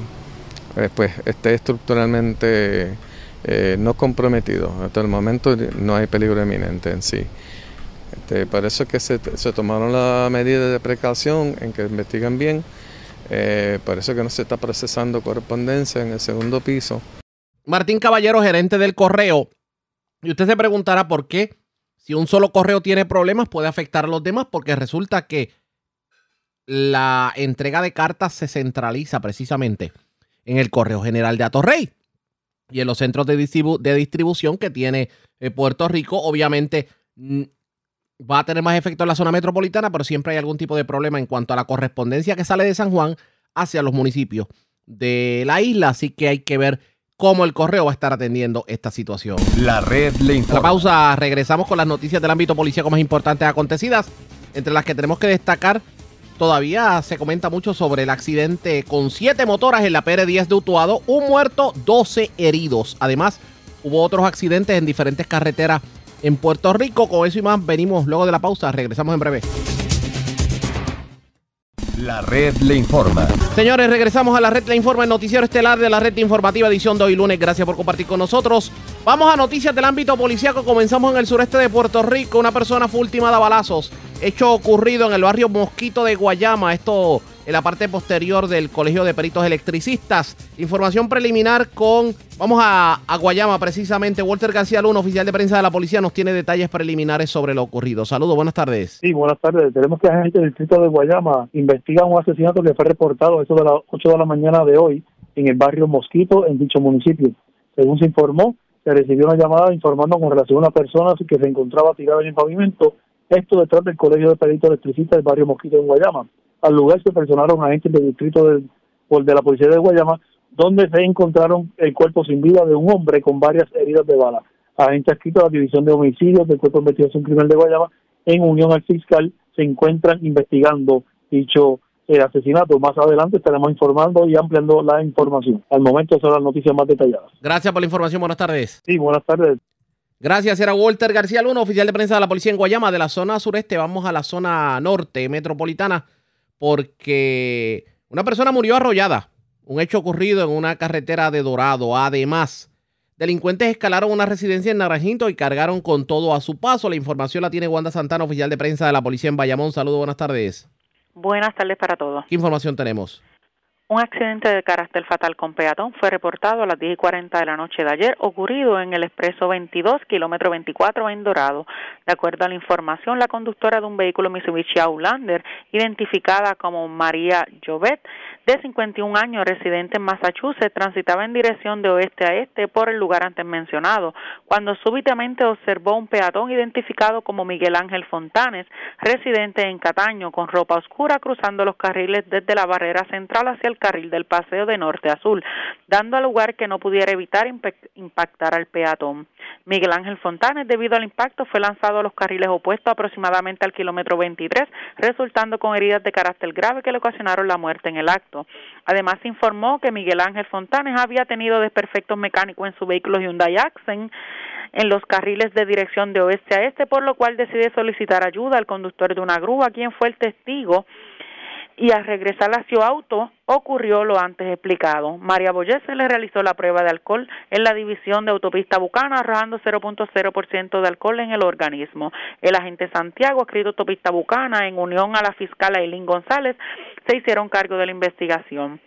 eh, pues, esté estructuralmente eh, no comprometido. Hasta el momento no hay peligro eminente en sí. Este, por eso es que se, tomaron las medidas de precaución en que investigan bien. Eh, por eso es que no se está procesando correspondencia en el segundo piso. Martín Caballero, gerente del correo. Y usted se preguntará por qué, si un solo correo tiene problemas, puede afectar a los demás, porque resulta que la entrega de cartas se centraliza precisamente en el Correo General de Atorrey y en los centros de, distribu- de distribución que tiene eh, Puerto Rico. Obviamente mm, va a tener más efecto en la zona metropolitana, pero siempre hay algún tipo de problema en cuanto a la correspondencia que sale de San Juan hacia los municipios de la isla. Así que hay que ver cómo el correo va a estar atendiendo esta situación. La red le A la informa. pausa, regresamos con las noticias del ámbito policíaco más importantes acontecidas, entre las que tenemos que destacar. Todavía se comenta mucho sobre el accidente con siete motoras en la PR10 de Utuado, un muerto, 12 heridos. Además, hubo otros accidentes en diferentes carreteras en Puerto Rico. Con eso y más, venimos luego de la pausa. Regresamos en breve. La red le informa. Señores, regresamos a la red Le Informa, el noticiero estelar de la red informativa edición de hoy lunes. Gracias por compartir con nosotros. Vamos a noticias del ámbito policíaco. Comenzamos en el sureste de Puerto Rico. Una persona fue ultimada a balazos. Hecho ocurrido en el barrio Mosquito de Guayama. Esto en la parte posterior del Colegio de Peritos Electricistas. Información preliminar con... Vamos a, Guayama precisamente. Walter García Luna, oficial de prensa de la policía, nos tiene detalles preliminares sobre lo ocurrido. Saludos, buenas tardes. Sí, buenas tardes. Tenemos que agentes del distrito de Guayama investigan un asesinato que fue reportado a eso de las 8 de la mañana de hoy en el barrio Mosquito, en dicho municipio. Según se informó, se recibió una llamada informando con relación a una persona que se encontraba tirada en el pavimento, esto detrás del Colegio de Peritos Electricistas del barrio Mosquito en Guayama. Al lugar se personaron agentes del distrito de la policía de Guayama, donde se encontraron el cuerpo sin vida de un hombre con varias heridas de bala. Agentes adscritos a la División de Homicidios del Cuerpo de Investigación Criminal de Guayama, en unión al fiscal, se encuentran investigando dicho eh, asesinato. Más adelante estaremos informando y ampliando la información. Al momento son las noticias más detalladas. Gracias por la información. Buenas tardes. Sí, buenas tardes. Gracias, era Walter García Luna, oficial de prensa de la policía en Guayama. De la zona sureste vamos a la zona norte metropolitana porque una persona murió arrollada. Un hecho ocurrido en una carretera de Dorado. Además, delincuentes escalaron una residencia en Naranjito y cargaron con todo a su paso. La información la tiene Wanda Santana, oficial de prensa de la policía en Bayamón. Saludos, buenas tardes. Buenas tardes para todos. ¿Qué información tenemos? Un accidente de carácter fatal con peatón fue reportado a las 10 y 40 de la noche de ayer, ocurrido en el expreso 22, kilómetro 24 en Dorado. De acuerdo a la información, la conductora de un vehículo Mitsubishi Outlander, identificada como María Jovet, de 51 años, residente en Massachusetts, transitaba en dirección de oeste a este por el lugar antes mencionado, cuando súbitamente observó un peatón identificado como Miguel Ángel Fontanes, residente en Cataño, con ropa oscura, cruzando los carriles desde la barrera central hacia el carril del paseo de norte a sur, dando lugar que no pudiera evitar impactar al peatón. Miguel Ángel Fontanes, debido al impacto, fue lanzado a los carriles opuestos aproximadamente al kilómetro 23, resultando con heridas de carácter grave que le ocasionaron la muerte en el acto. Además, se informó que Miguel Ángel Fontanes había tenido desperfectos mecánicos en su vehículo Hyundai Accent en los carriles de dirección de oeste a este, por lo cual decide solicitar ayuda al conductor de una grúa, quien fue el testigo y al regresar a su auto ocurrió lo antes explicado. María Boyer se le realizó la prueba de alcohol en la división de autopista Bucana, arrojando 0.0% de alcohol en el organismo. El agente Santiago, escrito autopista Bucana, en unión a la fiscal Aileen González, se hicieron cargo de la investigación.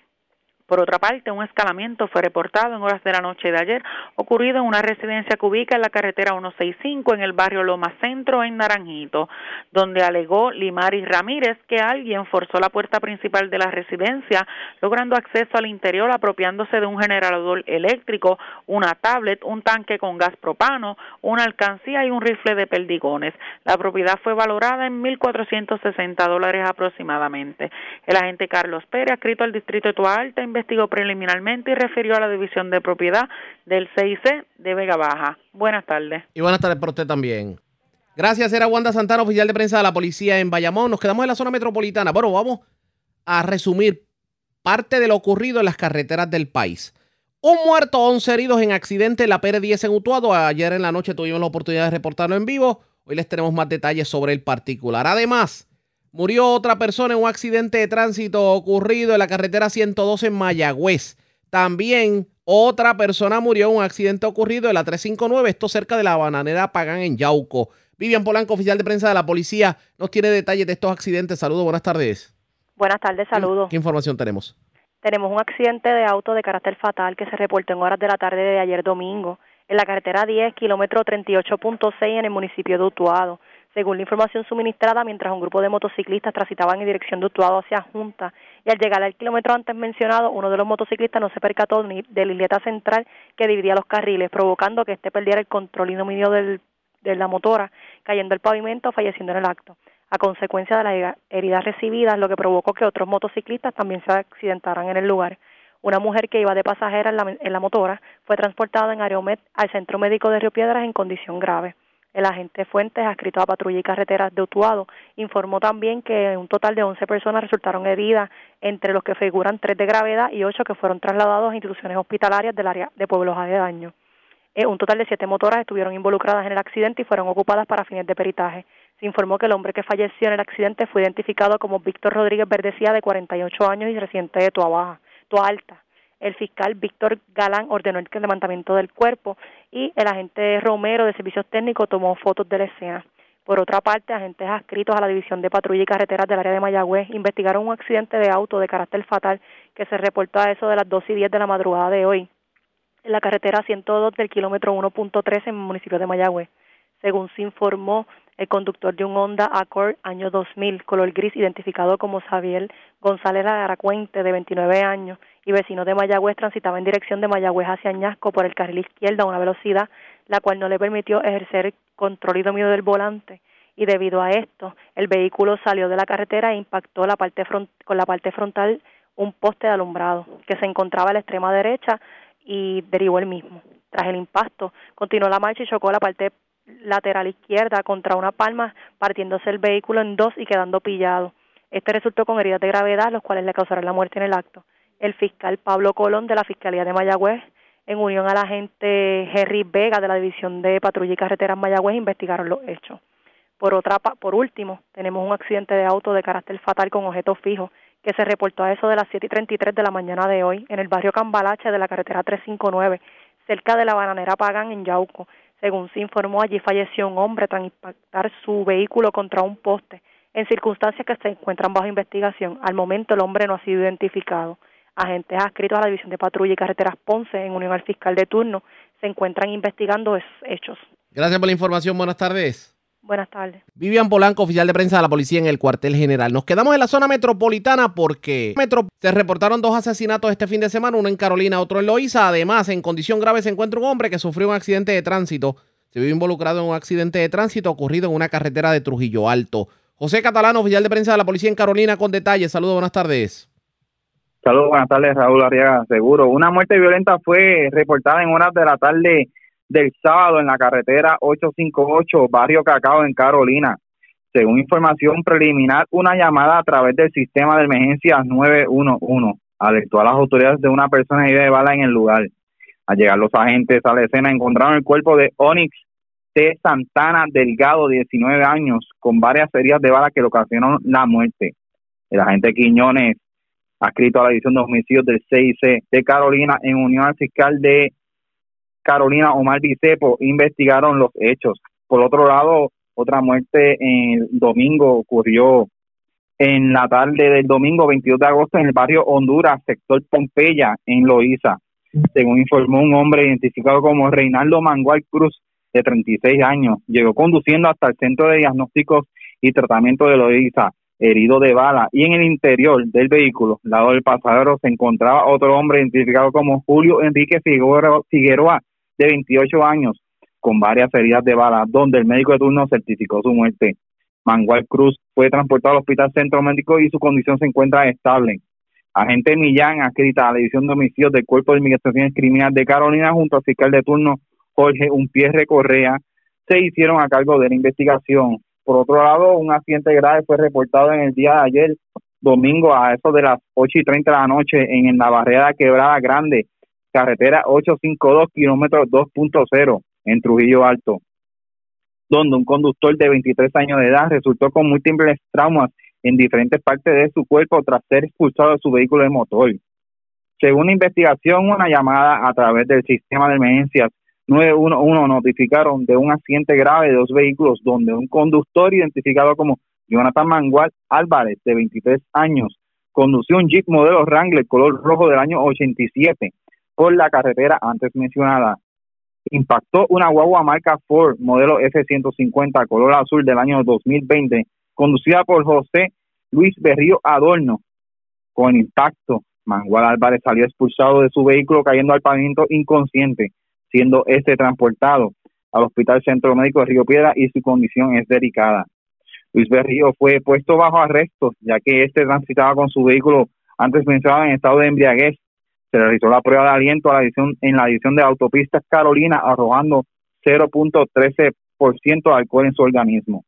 Por otra parte, un escalamiento fue reportado en horas de la noche de ayer, ocurrido en una residencia que ubica en la carretera 165 en el barrio Loma Centro, en Naranjito, donde alegó Limaris Ramírez que alguien forzó la puerta principal de la residencia, logrando acceso al interior apropiándose de un generador eléctrico, una tablet, un tanque con gas propano, una alcancía y un rifle de perdigones. La propiedad fue valorada en 1.460 dólares aproximadamente. El agente Carlos Pérez, escrito al distrito de Tua Alta, investigó preliminarmente y refirió a la división de propiedad del CIC de Vega Baja. Buenas tardes. Y buenas tardes para usted también. Gracias, era Wanda Santana, oficial de prensa de la policía en Bayamón. Nos quedamos en la zona metropolitana. Bueno, vamos a resumir parte de lo ocurrido en las carreteras del país. Un muerto, 11 heridos en accidente en la PR10 en Utuado. Ayer en la noche tuvimos la oportunidad de reportarlo en vivo. Hoy les tenemos más detalles sobre el particular. Además, Murió otra persona en un accidente de tránsito ocurrido en la carretera 112 en Mayagüez. También otra persona murió en un accidente ocurrido en la 359, esto cerca de la bananera Pagán en Yauco. Vivian Polanco, oficial de prensa de la policía, nos tiene detalles de estos accidentes. Saludos, buenas tardes. Buenas tardes, saludos. ¿Qué información tenemos? Tenemos un accidente de auto de carácter fatal que se reportó en horas de la tarde de ayer domingo en la carretera 10, kilómetro 38.6 en el municipio de Utuado según la información suministrada mientras un grupo de motociclistas transitaban en dirección de Utuado hacia Junta y al llegar al kilómetro antes mencionado, uno de los motociclistas no se percató ni de la isleta central que dividía los carriles, provocando que éste perdiera el control y dominio del, de la motora, cayendo el pavimento, falleciendo en el acto. A consecuencia de las heridas recibidas, lo que provocó que otros motociclistas también se accidentaran en el lugar. Una mujer que iba de pasajera en la, en la motora fue transportada en Aeromet al Centro Médico de Río Piedras en condición grave. El agente Fuentes, adscrito a Patrulla y Carreteras de Utuado, informó también que un total de 11 personas resultaron heridas, entre los que figuran 3 de gravedad y 8 que fueron trasladados a instituciones hospitalarias del área de pueblos aledaños. Eh, un total de 7 motoras estuvieron involucradas en el accidente y fueron ocupadas para fines de peritaje. Se informó que el hombre que falleció en el accidente fue identificado como Víctor Rodríguez Verdecía, de 48 años y residente de Tua Baja, Alta el fiscal Víctor Galán ordenó el levantamiento del cuerpo y el agente Romero de Servicios Técnicos tomó fotos de la escena. Por otra parte, agentes adscritos a la División de Patrulla y Carreteras del área de Mayagüez investigaron un accidente de auto de carácter fatal que se reportó a eso de las 2 y 10 de la madrugada de hoy en la carretera 102 del kilómetro 1.3 en el municipio de Mayagüez. Según se informó, el conductor de un Honda Accord año 2000, color gris, identificado como Xavier González Aracuente, de 29 años, y vecino de Mayagüez, transitaba en dirección de Mayagüez hacia Añasco por el carril izquierdo a una velocidad la cual no le permitió ejercer control y dominio del volante y debido a esto el vehículo salió de la carretera e impactó la parte con la parte frontal un poste de alumbrado que se encontraba a la extrema derecha y derivó el mismo. Tras el impacto, continuó la marcha y chocó la parte lateral izquierda contra una palma, partiéndose el vehículo en dos y quedando pillado. Este resultó con heridas de gravedad, los cuales le causaron la muerte en el acto el fiscal Pablo Colón de la Fiscalía de Mayagüez, en unión a la agente Henry Vega de la División de Patrulla y Carreteras Mayagüez, investigaron los hechos. Por otra, por último, tenemos un accidente de auto de carácter fatal con objetos fijos que se reportó a eso de las 7 y 33 de la mañana de hoy en el barrio Cambalache de la carretera 359, cerca de la bananera Pagan en Yauco. Según se informó, allí falleció un hombre tras impactar su vehículo contra un poste, en circunstancias que se encuentran bajo investigación. Al momento el hombre no ha sido identificado agentes adscritos a la División de Patrulla y Carreteras Ponce, en unión al fiscal de turno, se encuentran investigando hechos. Gracias por la información. Buenas tardes. Buenas tardes. Vivian Polanco, oficial de prensa de la policía en el cuartel general. Nos quedamos en la zona metropolitana porque se reportaron dos asesinatos este fin de semana, uno en Carolina, otro en Loíza. Además, en condición grave se encuentra un hombre que sufrió un accidente de tránsito. Se vio involucrado en un accidente de tránsito ocurrido en una carretera de Trujillo Alto. José Catalán, oficial de prensa de la policía en Carolina, con detalles. Saludos, buenas tardes. Saludos, buenas tardes, Raúl Arriaga, seguro. Una muerte violenta fue reportada en horas de la tarde del sábado en la carretera 858, barrio Cacao, en Carolina. Según información preliminar, una llamada a través del sistema de emergencias 911 alertó a las autoridades de una persona herida de bala en el lugar. Al llegar los agentes a la escena encontraron el cuerpo de Onyx T. Santana Delgado, 19 años, con varias heridas de bala que le ocasionaron la muerte. El agente Quiñones adscrito a la División de Homicidios del CIC de Carolina, en unión al fiscal de Carolina, Omar Bicepo, investigaron los hechos. Por otro lado, otra muerte el domingo ocurrió en la tarde del domingo 22 de agosto en el barrio Honduras, sector Pompeya, en Loíza. Según informó un hombre identificado como Reinaldo Mangual Cruz, de 36 años, llegó conduciendo hasta el centro de diagnósticos y tratamiento de Loíza, herido de bala, y en el interior del vehículo, lado del pasajero, se encontraba otro hombre identificado como Julio Enrique Figueroa, de 28 años, con varias heridas de bala, donde el médico de turno certificó su muerte. Mangual Cruz fue transportado al Hospital Centro Médico y su condición se encuentra estable. Agente Millán, adscrita a la División de Homicidios del Cuerpo de Investigaciones Criminales de Carolina, junto al fiscal de turno Jorge Unpierre Correa, se hicieron a cargo de la investigación. Por otro lado, un accidente grave fue reportado en el día de ayer, domingo, a eso de las 8 y 30 de la noche, en la barrera Quebrada Grande, carretera 852, kilómetro 2.0, en Trujillo Alto donde un conductor de 23 años de edad resultó con múltiples traumas en diferentes partes de su cuerpo tras ser expulsado de su vehículo de motor. Según la investigación, una llamada a través del sistema de emergencias 911 notificaron de un accidente grave de dos vehículos donde un conductor identificado como Jonathan Mangual Álvarez, de 23 años, condució un Jeep modelo Wrangler color rojo del año 87 por la carretera antes mencionada impactó una guagua marca Ford modelo F-150 color azul del año 2020, conducida por José Luis Berrío Adorno. Con impacto, Mangual Álvarez salió expulsado de su vehículo cayendo al pavimento inconsciente, siendo este transportado al Hospital Centro Médico de Río Piedra y su condición es delicada. Luis Berrío fue puesto bajo arresto, ya que este transitaba con su vehículo antes mencionado en estado de embriaguez se realizó la prueba de aliento a la edición, en la edición de autopistas Carolina, arrojando 0.13% de alcohol en su organismo.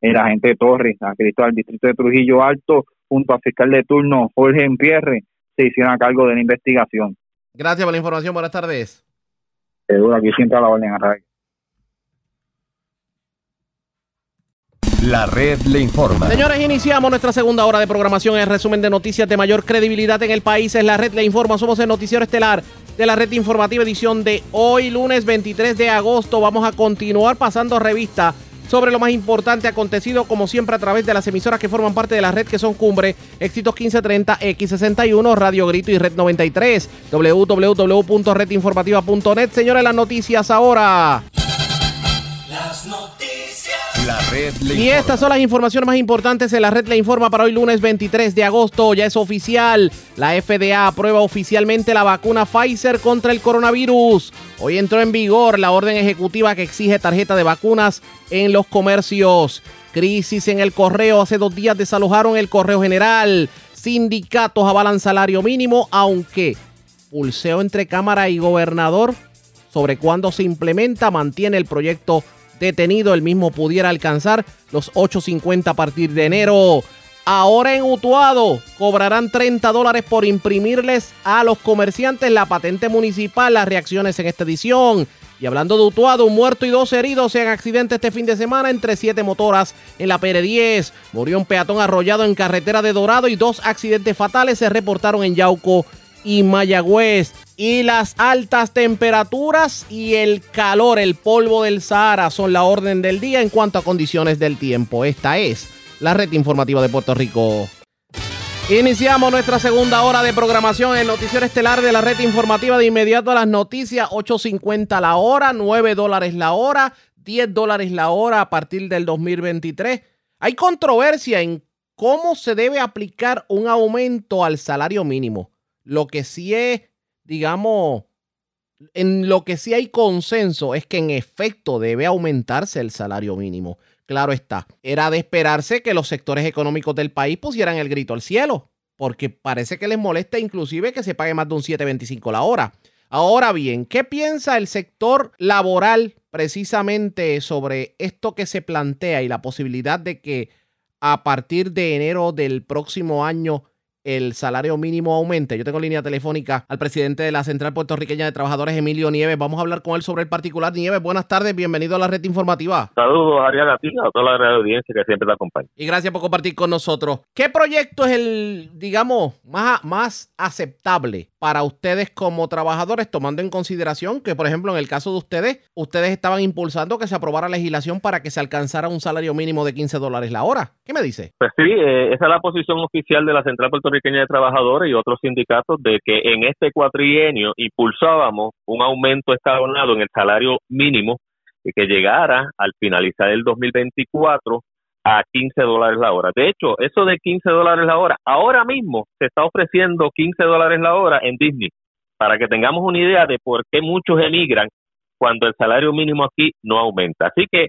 El agente Torres, adscrito al distrito de Trujillo Alto, junto al fiscal de turno Jorge Empierre, se hicieron a cargo de la investigación. Gracias por la información. Buenas tardes. Seguro, aquí siempre a la orden, a La red le informa. Señores, iniciamos nuestra segunda hora de programación. El resumen de noticias de mayor credibilidad en el país es la red le informa. Somos el noticiero estelar de la red informativa edición de hoy, lunes 23 de agosto. Vamos a continuar pasando revista sobre lo más importante acontecido, como siempre, a través de las emisoras que forman parte de la red, que son Cumbre, Éxitos 1530, X61, Radio Grito y Red 93, www.redinformativa.net. Señores, las noticias ahora. Las noticias. La red le Y estas son las informaciones más importantes en la red le informa para hoy lunes 23 de agosto. Ya es oficial. La FDA aprueba oficialmente la vacuna Pfizer contra el coronavirus. Hoy entró en vigor la orden ejecutiva que exige tarjeta de vacunas en los comercios. Crisis en el correo. Hace dos días desalojaron el correo general. Sindicatos avalan salario mínimo, aunque pulseo entre Cámara y gobernador sobre cuándo se implementa mantiene el proyecto detenido. El mismo pudiera alcanzar los 8.50 a partir de enero. Ahora en Utuado cobrarán 30 dólares por imprimirles a los comerciantes la patente municipal. Las reacciones en esta edición. Y hablando de Utuado, un muerto y dos heridos en accidente este fin de semana entre siete motoras en la PR10. Murió un peatón arrollado en carretera de Dorado y dos accidentes fatales se reportaron en Yauco y Mayagüez. Y las altas temperaturas y el calor, el polvo del Sahara son la orden del día en cuanto a condiciones del tiempo. Esta es la red informativa de Puerto Rico. Iniciamos nuestra segunda hora de programación en Noticiero Estelar de la red informativa de inmediato a las noticias. 8.50 la hora, 9 dólares la hora, 10 dólares la hora a partir del 2023. Hay controversia en cómo se debe aplicar un aumento al salario mínimo. Lo que sí es, digamos, en lo que sí hay consenso es que en efecto debe aumentarse el salario mínimo. Claro está, era de esperarse que los sectores económicos del país pusieran el grito al cielo, porque parece que les molesta inclusive que se pague más de un 7.25 la hora. Ahora bien, ¿qué piensa el sector laboral precisamente sobre esto que se plantea y la posibilidad de que a partir de enero del próximo año el salario mínimo aumente. Yo tengo línea telefónica al presidente de la Central Puertorriqueña de Trabajadores, Emilio Nieves. Vamos a hablar con él sobre el particular. Nieves, buenas tardes, bienvenido a la red informativa. Saludos, Ariana, a ti, a toda la audiencia que siempre te acompaña. Y gracias por compartir con nosotros. ¿Qué proyecto es el, digamos, más, más aceptable para ustedes como trabajadores, tomando en consideración que, por ejemplo, en el caso de ustedes, ustedes estaban impulsando que se aprobara legislación para que se alcanzara un salario mínimo de 15 dólares la hora? ¿Qué me dice? Pues sí, eh, esa es la posición oficial de la Central Puertorriqueña de Trabajadores y otros sindicatos de que en este cuatrienio impulsábamos un aumento escalonado en el salario mínimo y que llegara al finalizar el 2024 a 15 dólares la hora. De hecho, eso de 15 dólares la hora, ahora mismo se está ofreciendo 15 dólares la hora en Disney, para que tengamos una idea de por qué muchos emigran cuando el salario mínimo aquí no aumenta. Así que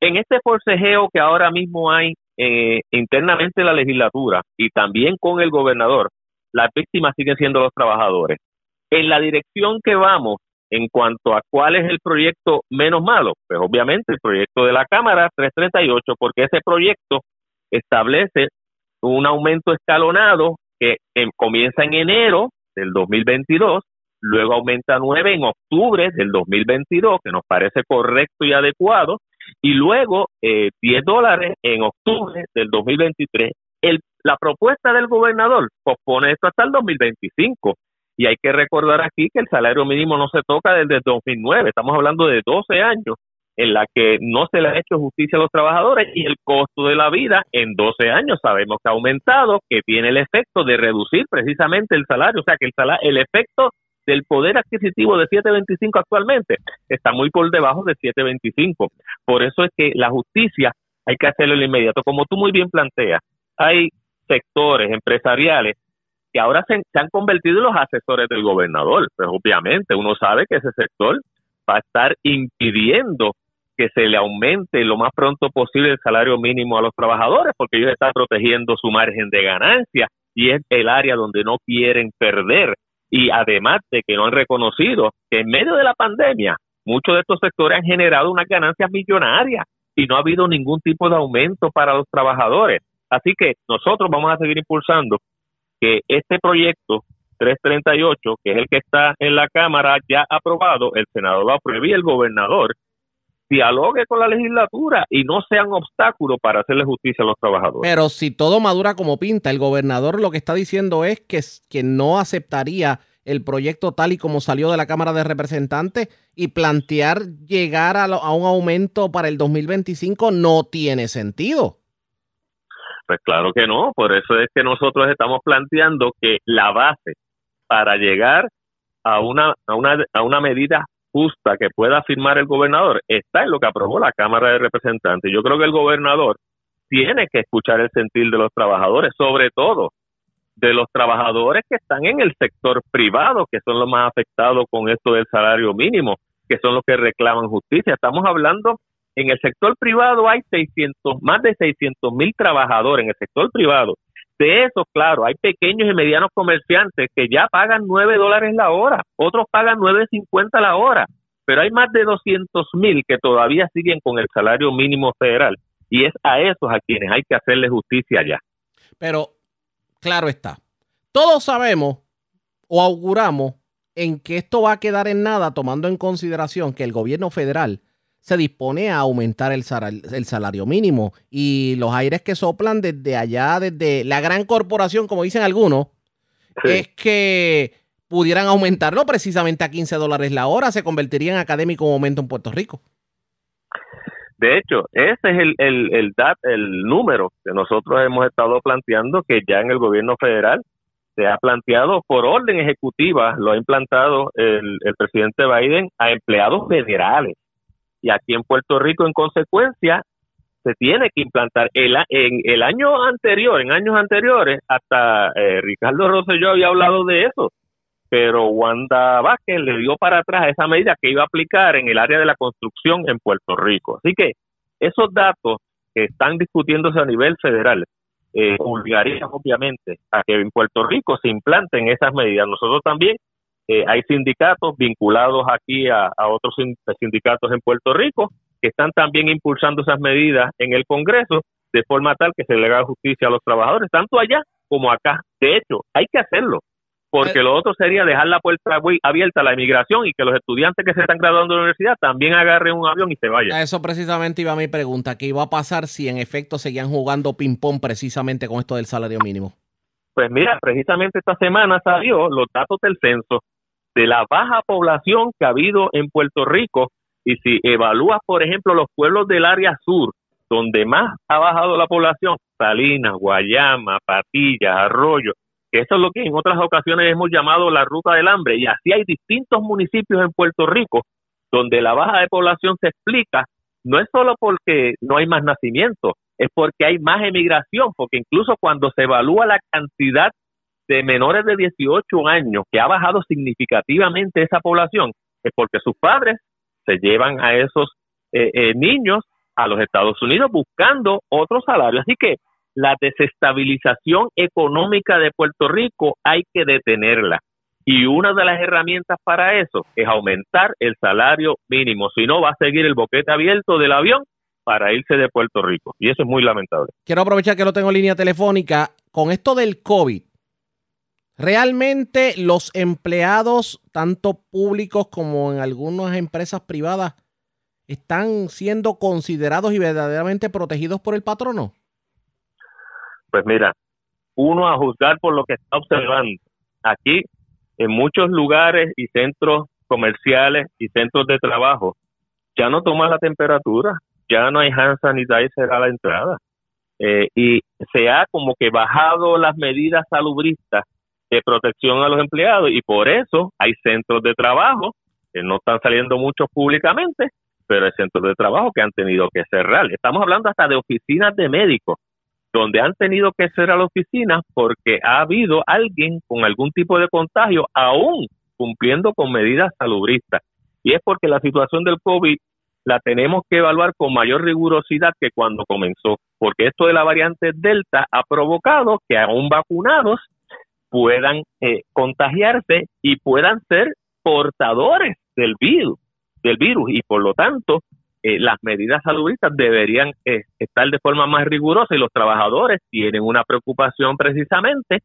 en este forcejeo que ahora mismo hay eh, internamente en la legislatura y también con el gobernador, las víctimas siguen siendo los trabajadores. En la dirección que vamos, en cuanto a cuál es el proyecto menos malo, pues obviamente el proyecto de la Cámara 338, porque ese proyecto establece un aumento escalonado que comienza en enero del 2022, luego aumenta a 9 en octubre del 2022, que nos parece correcto y adecuado, y luego eh, 10 dólares en octubre del 2023. El, la propuesta del gobernador pospone esto hasta el 2025. Y hay que recordar aquí que el salario mínimo no se toca desde 2009, estamos hablando de 12 años en la que no se le ha hecho justicia a los trabajadores y el costo de la vida en 12 años sabemos que ha aumentado, que tiene el efecto de reducir precisamente el salario, o sea que el, salario, el efecto del poder adquisitivo de 7.25 actualmente está muy por debajo de 7.25. Por eso es que la justicia hay que hacerlo de inmediato. Como tú muy bien planteas, hay sectores empresariales que ahora se, han convertido en los asesores del gobernador. Pues obviamente uno sabe que ese sector va a estar impidiendo que se le aumente lo más pronto posible el salario mínimo a los trabajadores, porque ellos están protegiendo su margen de ganancia y es el área donde no quieren perder. Y además de que no han reconocido que en medio de la pandemia muchos de estos sectores han generado unas ganancias millonarias y no ha habido ningún tipo de aumento para los trabajadores. Así que nosotros vamos a seguir impulsando que este proyecto 338, que es el que está en la Cámara ya aprobado, el Senado lo apruebe y el gobernador dialogue con la legislatura y no sean obstáculos para hacerle justicia a los trabajadores. Pero si todo madura como pinta, el gobernador lo que está diciendo es que, que no aceptaría el proyecto tal y como salió de la Cámara de Representantes y plantear llegar a, a un aumento para el 2025 no tiene sentido. Pues claro que no, por eso es que nosotros estamos planteando que la base para llegar a una, a una, a una medida justa que pueda firmar el gobernador está en lo que aprobó la Cámara de Representantes. Yo creo que el gobernador tiene que escuchar el sentir de los trabajadores, sobre todo de los trabajadores que están en el sector privado, que son los más afectados con esto del salario mínimo, que son los que reclaman justicia. Estamos hablando en el sector privado hay 600, más de 600 mil trabajadores en el sector privado. De eso, claro, hay pequeños y medianos comerciantes que ya pagan 9 dólares la hora, otros pagan 9.50 la hora, pero hay más de 200 mil que todavía siguen con el salario mínimo federal y es a esos a quienes hay que hacerle justicia ya. Pero, claro está, todos sabemos o auguramos en que esto va a quedar en nada tomando en consideración que el gobierno federal se dispone a aumentar el, el salario mínimo. Y los aires que soplan desde allá, desde la gran corporación, como dicen algunos, es que pudieran aumentarlo precisamente a 15 dólares la hora, se convertiría en académico momento en Puerto Rico. De hecho, ese es el, el, el, el número que nosotros hemos estado planteando, que ya en el gobierno federal se ha planteado por orden ejecutiva, lo ha implantado el, el presidente Biden a empleados federales y aquí en Puerto Rico, en consecuencia, se tiene que implantar. El, en el año anterior, en años anteriores, hasta eh, Ricardo Rosselló había hablado de eso, pero Wanda Vázquez le dio para atrás esa medida que iba a aplicar en el área de la construcción en Puerto Rico. Así que esos datos que están discutiéndose a nivel federal eh, obligarían obviamente a que en Puerto Rico se implanten esas medidas. Nosotros también eh, hay sindicatos vinculados aquí a, otros sindicatos en Puerto Rico que están también impulsando esas medidas en el Congreso de forma tal que se le haga justicia a los trabajadores, tanto allá como acá. De hecho, hay que hacerlo, porque lo otro sería dejar la puerta abierta a la inmigración y que los estudiantes que se están graduando de la universidad también agarren un avión y se vayan. eso precisamente iba mi pregunta, ¿qué iba a pasar si en efecto seguían jugando ping-pong precisamente con esto del salario mínimo? Pues mira, precisamente esta semana salió los datos del censo de la baja población que ha habido en Puerto Rico. Y si evalúas, por ejemplo, los pueblos del área sur, donde más ha bajado la población, Salinas, Guayama, Patillas, Arroyo, que eso es lo que en otras ocasiones hemos llamado la ruta del hambre, y así hay distintos municipios en Puerto Rico donde la baja de población se explica no es solo porque no hay más nacimientos, es porque hay más emigración, porque incluso cuando se evalúa la cantidad de menores de 18 años que ha bajado significativamente esa población, es porque sus padres se llevan a esos eh, eh, niños a los Estados Unidos buscando otro salario. Así que la desestabilización económica de Puerto Rico hay que detenerla. Y una de las herramientas para eso es aumentar el salario mínimo. Si no, va a seguir el boquete abierto del avión para irse de Puerto Rico. Y eso es muy lamentable. Quiero aprovechar que no tengo línea telefónica. Con esto del COVID, ¿realmente los empleados, tanto públicos como en algunas empresas privadas, están siendo considerados y verdaderamente protegidos por el patrono? Pues mira, uno a juzgar por lo que está observando. Aquí, en muchos lugares y centros comerciales y centros de trabajo, ya no toma la temperatura, ya no hay hand sanitizer a la entrada. Eh, y se ha como que bajado las medidas salubristas de protección a los empleados y por eso hay centros de trabajo que no están saliendo muchos públicamente, pero hay centros de trabajo que han tenido que cerrar. Estamos hablando hasta de oficinas de médicos, donde han tenido que cerrar la oficina porque ha habido alguien con algún tipo de contagio, aún cumpliendo con medidas salubristas. Y es porque la situación del COVID la tenemos que evaluar con mayor rigurosidad que cuando comenzó, porque esto de la variante Delta ha provocado que aún vacunados puedan eh, contagiarse y puedan ser portadores del virus, del virus y por lo tanto eh, las medidas saludistas deberían eh, estar de forma más rigurosa y los trabajadores tienen una preocupación precisamente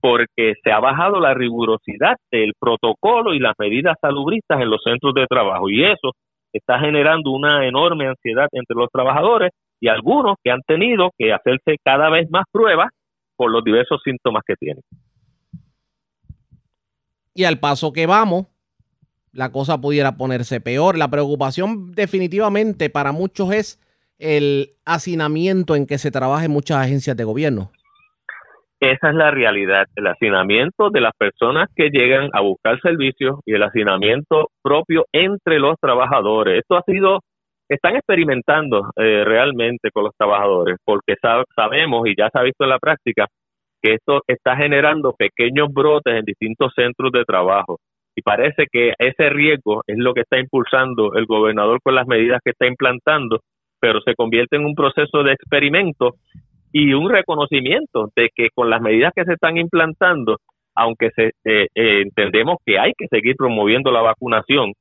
porque se ha bajado la rigurosidad del protocolo y las medidas salubristas en los centros de trabajo y eso está generando una enorme ansiedad entre los trabajadores y algunos que han tenido que hacerse cada vez más pruebas por los diversos síntomas que tienen. Y al paso que vamos, la cosa pudiera ponerse peor. La preocupación definitivamente para muchos es el hacinamiento en que se trabaja muchas agencias de gobierno. Esa es la realidad, el hacinamiento de las personas que llegan a buscar servicios y el hacinamiento propio entre los trabajadores. Esto ha sido, están experimentando eh, realmente con los trabajadores, porque sabemos y ya se ha visto en la práctica que esto está generando pequeños brotes en distintos centros de trabajo. Y parece que ese riesgo es lo que está impulsando el gobernador con las medidas que está implantando, pero se convierte en un proceso de experimento y un reconocimiento de que con las medidas que se están implantando, aunque se, eh, eh, entendemos que hay que seguir promoviendo la vacunación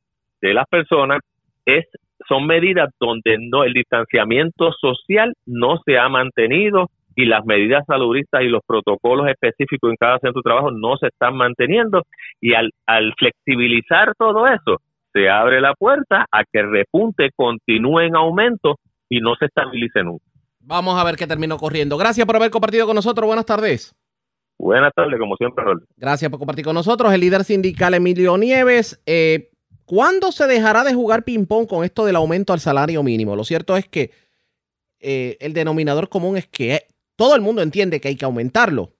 de las personas, es son medidas donde no el distanciamiento social no se ha mantenido y las medidas saludistas y los protocolos específicos en cada centro de trabajo no se están manteniendo y al, al flexibilizar todo eso se abre la puerta a que el repunte continúe en aumento y no se estabilice nunca. Vamos a ver qué terminó corriendo. Gracias por haber compartido con nosotros. Buenas tardes. Buenas tardes, como siempre, Rol. Gracias por compartir con nosotros. El líder sindical Emilio Nieves. Eh, ¿Cuándo se dejará de jugar ping-pong con esto del aumento al salario mínimo? Lo cierto es que eh, el denominador común es que todo el mundo entiende que hay que aumentarlo,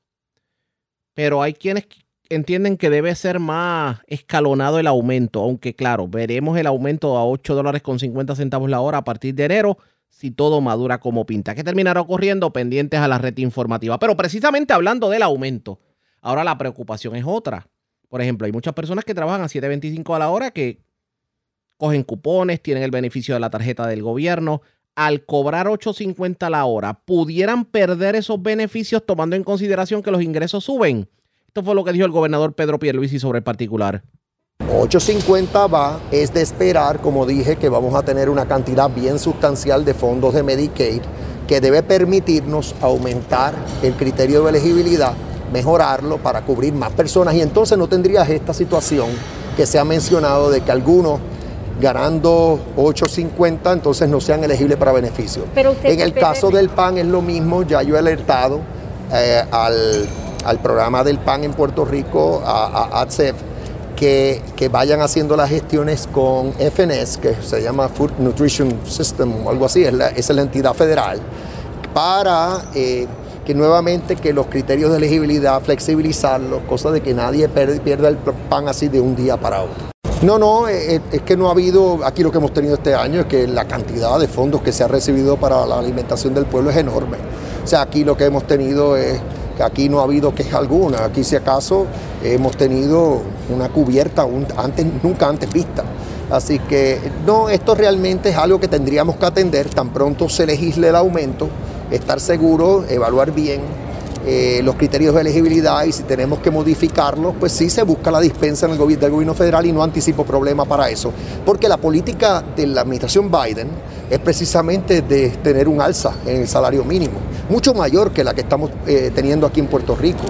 pero hay quienes entienden que debe ser más escalonado el aumento, aunque claro, veremos el aumento a 8 dólares con 50 centavos la hora a partir de enero si todo madura como pinta. ¿Qué terminará ocurriendo? Pendientes a la red informativa. Pero precisamente hablando del aumento, ahora la preocupación es otra. Por ejemplo, hay muchas personas que trabajan a 7.25 a la hora que cogen cupones, tienen el beneficio de la tarjeta del gobierno. Al cobrar 8.50 a la hora, pudieran perder esos beneficios tomando en consideración que los ingresos suben. Esto fue lo que dijo el gobernador Pedro Pierluisi sobre el particular. 850 va, es de esperar, como dije, que vamos a tener una cantidad bien sustancial de fondos de Medicaid que debe permitirnos aumentar el criterio de elegibilidad, mejorarlo para cubrir más personas y entonces no tendrías esta situación que se ha mencionado de que algunos ganando 8.50 entonces no sean elegibles para beneficio. en el caso del PAN es lo mismo, ya yo he alertado eh, al al programa del PAN en Puerto Rico, a, ATSEF, que, que, vayan haciendo las gestiones con FNS, que se llama Food Nutrition System o algo así, es la, es la entidad federal, para eh, que nuevamente que los criterios de elegibilidad, flexibilizarlos, cosa de que nadie pierda el pan así de un día para otro. No, no, eh, eh, es que no ha habido, aquí lo que hemos tenido este año es que la cantidad de fondos que se ha recibido para la alimentación del pueblo es enorme. O sea, aquí lo que hemos tenido es que aquí no ha habido queja alguna, aquí si acaso hemos tenido una cubierta antes, nunca antes vista. Así que no, esto realmente es algo que tendríamos que atender tan pronto se legisle el aumento, estar seguro, evaluar bien eh, los criterios de elegibilidad y si tenemos que modificarlos, pues sí se busca la dispensa en el gobierno del gobierno federal y no anticipo problema para eso. Porque la política de la administración Biden es precisamente de tener un alza en el salario mínimo, mucho mayor que la que estamos eh, teniendo aquí en Puerto Rico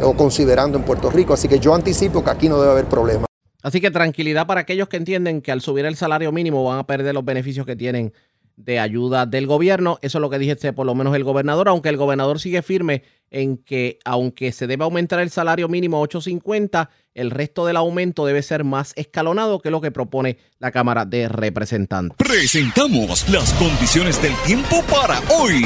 o considerando en Puerto Rico. Así que yo anticipo que aquí no debe haber problema. Así que tranquilidad para aquellos que entienden que al subir el salario mínimo van a perder los beneficios que tienen de ayuda del gobierno. Eso es lo que dice por lo menos el gobernador, aunque el gobernador sigue firme en que aunque se debe aumentar el salario mínimo a 8.50, el resto del aumento debe ser más escalonado que lo que propone la Cámara de Representantes. Presentamos las condiciones del tiempo para hoy.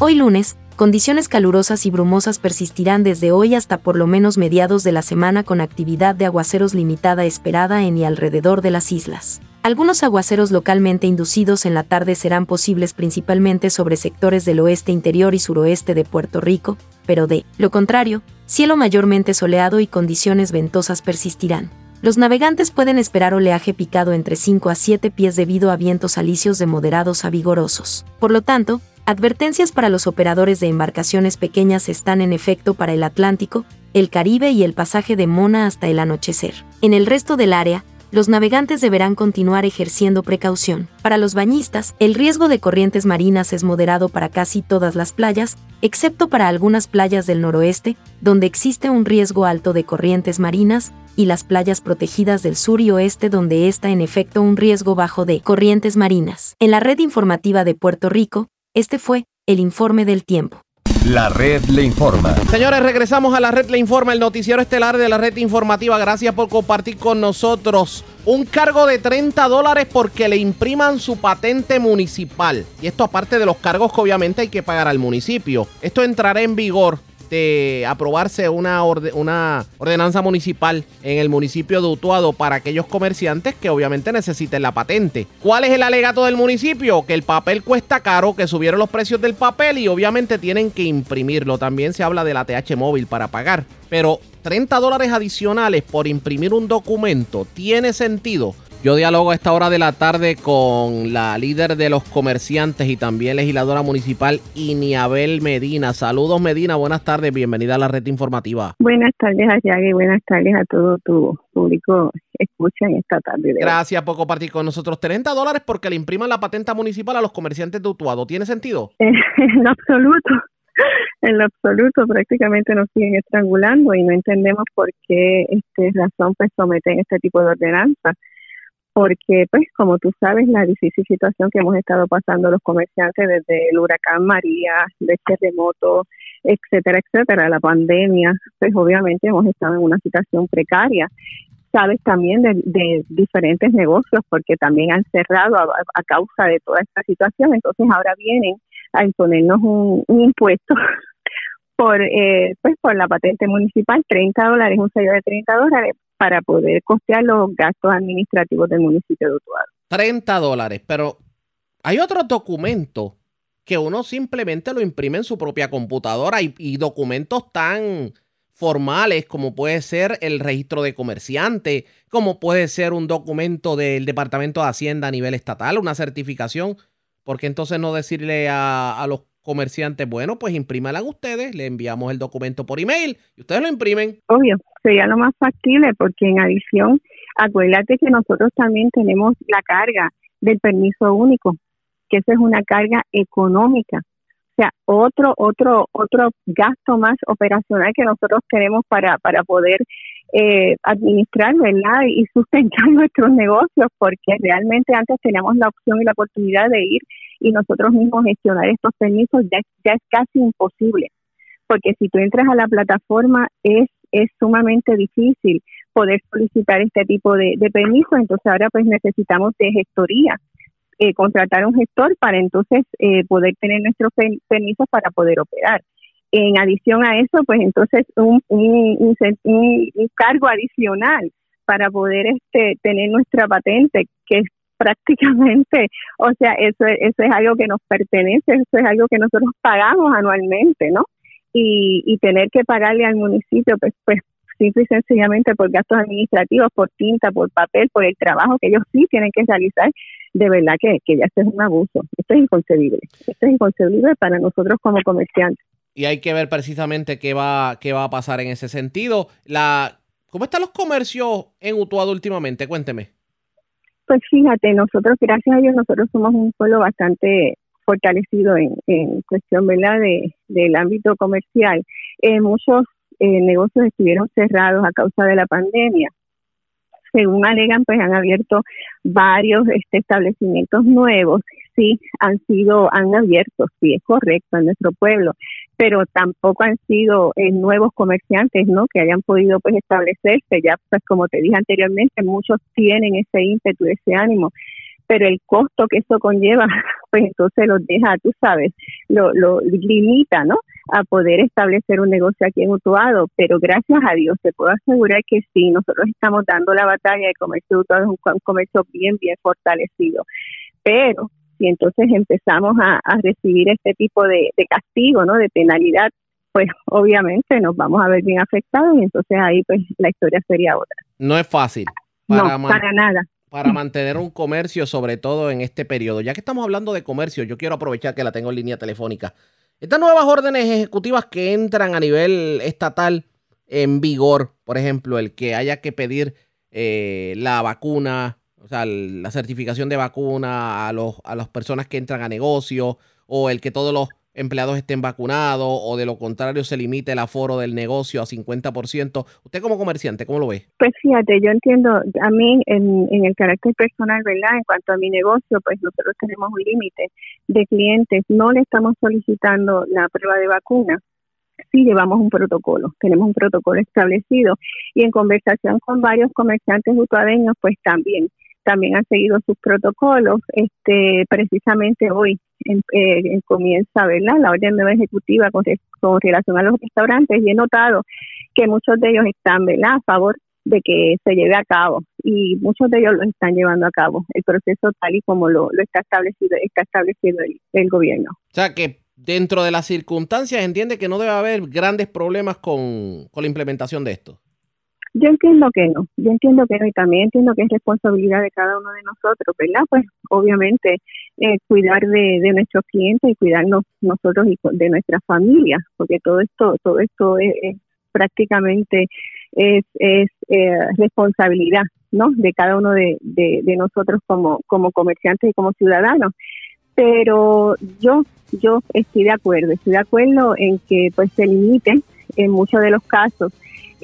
Hoy lunes, condiciones calurosas y brumosas persistirán desde hoy hasta por lo menos mediados de la semana con actividad de aguaceros limitada esperada en y alrededor de las islas. Algunos aguaceros localmente inducidos en la tarde serán posibles principalmente sobre sectores del oeste interior y suroeste de Puerto Rico, pero de lo contrario, cielo mayormente soleado y condiciones ventosas persistirán. Los navegantes pueden esperar oleaje picado entre 5 a 7 pies debido a vientos alisios de moderados a vigorosos. Por lo tanto, advertencias para los operadores de embarcaciones pequeñas están en efecto para el Atlántico, el Caribe y el pasaje de Mona hasta el anochecer. En el resto del área, los navegantes deberán continuar ejerciendo precaución. Para los bañistas, el riesgo de corrientes marinas es moderado para casi todas las playas, excepto para algunas playas del noroeste, donde existe un riesgo alto de corrientes marinas, y las playas protegidas del sur y oeste donde está en efecto un riesgo bajo de corrientes marinas. En la red informativa de Puerto Rico, este fue el informe del tiempo. La red le informa. Señores, regresamos a la red le informa, el noticiero estelar de la red informativa. Gracias por compartir con nosotros un cargo de 30 dólares porque le impriman su patente municipal. Y esto aparte de los cargos que obviamente hay que pagar al municipio. Esto entrará en vigor aprobarse una, una ordenanza municipal en el municipio de Utuado para aquellos comerciantes que obviamente necesiten la patente. ¿Cuál es el alegato del municipio? Que el papel cuesta caro, que subieron los precios del papel y obviamente tienen que imprimirlo. También se habla de la TH móvil para pagar. Pero 30 dólares adicionales por imprimir un documento, ¿tiene sentido? Yo dialogo a esta hora de la tarde con la líder de los comerciantes y también legisladora municipal, Iniabel Medina. Saludos, Medina. Buenas tardes. Bienvenida a la red informativa. Buenas tardes, Ayag, y buenas tardes a todo tu público escucha en esta tarde. Gracias por compartir con nosotros. 30 dólares porque le impriman la patenta municipal a los comerciantes de Utuado. ¿Tiene sentido? [laughs] en absoluto. En lo absoluto, prácticamente nos siguen estrangulando y no entendemos por qué este razón pues someten este tipo de ordenanzas porque pues como tú sabes la difícil situación que hemos estado pasando los comerciantes desde el huracán María, de terremoto, etcétera, etcétera, la pandemia, pues obviamente hemos estado en una situación precaria. Sabes también de, diferentes negocios porque también han cerrado a, causa de toda esta situación, entonces ahora vienen a imponernos un, impuesto [laughs] por eh, pues por la patente municipal, 30 dólares, un sello de 30 dólares para poder costear los gastos administrativos del municipio de Utuado. 30 dólares, pero hay otros documentos que uno simplemente lo imprime en su propia computadora y, documentos tan formales como puede ser el registro de comerciante, como puede ser un documento del Departamento de Hacienda a nivel estatal, una certificación. porque entonces no decirle a, a los comerciantes, bueno, pues imprímala ustedes, le enviamos el documento por email y ustedes lo imprimen. Obvio, sería lo más factible porque en adición, acuérdate que nosotros también tenemos la carga del permiso único, que esa es una carga económica. O sea, otro, otro, otro gasto más operacional que nosotros tenemos para, para poder eh, administrar, ¿verdad? Y sustentar [laughs] nuestros negocios, porque realmente antes teníamos la opción y la oportunidad de ir y nosotros mismos gestionar estos permisos, ya, ya es casi imposible. porque si tú entras a la plataforma es, es sumamente difícil poder solicitar este tipo de, permisos, entonces ahora pues necesitamos de gestoría, eh, contratar un gestor para entonces eh, poder tener nuestros permisos para poder operar. En adición a eso, pues entonces un, un, un, cargo adicional para poder este, tener nuestra patente, que es prácticamente, o sea, eso, eso es algo que nos pertenece, eso es algo que nosotros pagamos anualmente, ¿no? Y, y tener que pagarle al municipio, pues, pues simple y sencillamente por gastos administrativos, por tinta, por papel, por el trabajo que ellos sí tienen que realizar, de verdad que, que ya esto es un abuso. Esto es inconcebible. Esto es inconcebible para nosotros como comerciantes. Y hay que ver precisamente qué va, qué va a pasar en ese sentido. La, ¿Cómo están los comercios en Utuado últimamente? Cuénteme. Pues fíjate, nosotros, gracias a Dios, nosotros somos un pueblo bastante fortalecido en, en cuestión, ¿verdad?, de, del ámbito comercial. Eh, muchos eh, negocios estuvieron cerrados a causa de la pandemia. Según alegan, pues han abierto varios este, establecimientos nuevos. Sí, han sido, han abierto, sí, es correcto, en nuestro pueblo, pero tampoco han sido eh, nuevos comerciantes, ¿no? Que hayan podido, pues, establecerse. Ya, pues, como te dije anteriormente, muchos tienen ese ímpetu, ese ánimo pero el costo que eso conlleva, [laughs] pues entonces los deja, tú sabes, lo, lo limita, ¿no? A poder establecer un negocio aquí en Utuado, pero gracias a Dios te puedo asegurar que sí, nosotros estamos dando la batalla de comercio de Utuado, es un, comercio bien, bien fortalecido, pero si entonces empezamos a, recibir este tipo de, castigo, ¿no? De penalidad, pues obviamente nos vamos a ver bien afectados y entonces ahí pues la historia sería otra. No es fácil. no, para nada para mantener un comercio, sobre todo en este periodo. Ya que estamos hablando de comercio, yo quiero aprovechar que la tengo en línea telefónica. Estas nuevas órdenes ejecutivas que entran a nivel estatal en vigor, por ejemplo, el que haya que pedir eh, la vacuna, o sea, la certificación de vacuna a, los, a las personas que entran a negocio, o el que todos los empleados estén vacunados o de lo contrario se limite el aforo del negocio a 50%. Usted como comerciante, ¿cómo lo ve? Pues fíjate, yo entiendo, a mí en, en el carácter personal, ¿verdad? En cuanto a mi negocio, pues nosotros tenemos un límite de clientes, no le estamos solicitando la prueba de vacuna. Sí llevamos un protocolo, tenemos un protocolo establecido y en conversación con varios comerciantes utuadeños, pues también también han seguido sus protocolos. Este, precisamente hoy eh, comienza ¿verdad? la orden nueva ejecutiva con, con, relación a los restaurantes y he notado que muchos de ellos están ¿verdad? a favor de que se lleve a cabo y muchos de ellos lo están llevando a cabo el proceso tal y como lo, lo está establecido está establecido el, el gobierno. O sea que dentro de las circunstancias entiende que no debe haber grandes problemas con, con la implementación de esto. Yo entiendo que no, yo entiendo que no y también entiendo que es responsabilidad de cada uno de nosotros, ¿verdad? Pues obviamente eh, cuidar de, de, nuestros clientes y cuidarnos nosotros y de nuestra familia, porque todo esto, todo esto es, prácticamente es, es eh, responsabilidad, ¿no? De cada uno de nosotros como, como comerciantes y como ciudadanos. Pero yo, yo estoy de acuerdo, estoy de acuerdo en que pues se limiten en muchos de los casos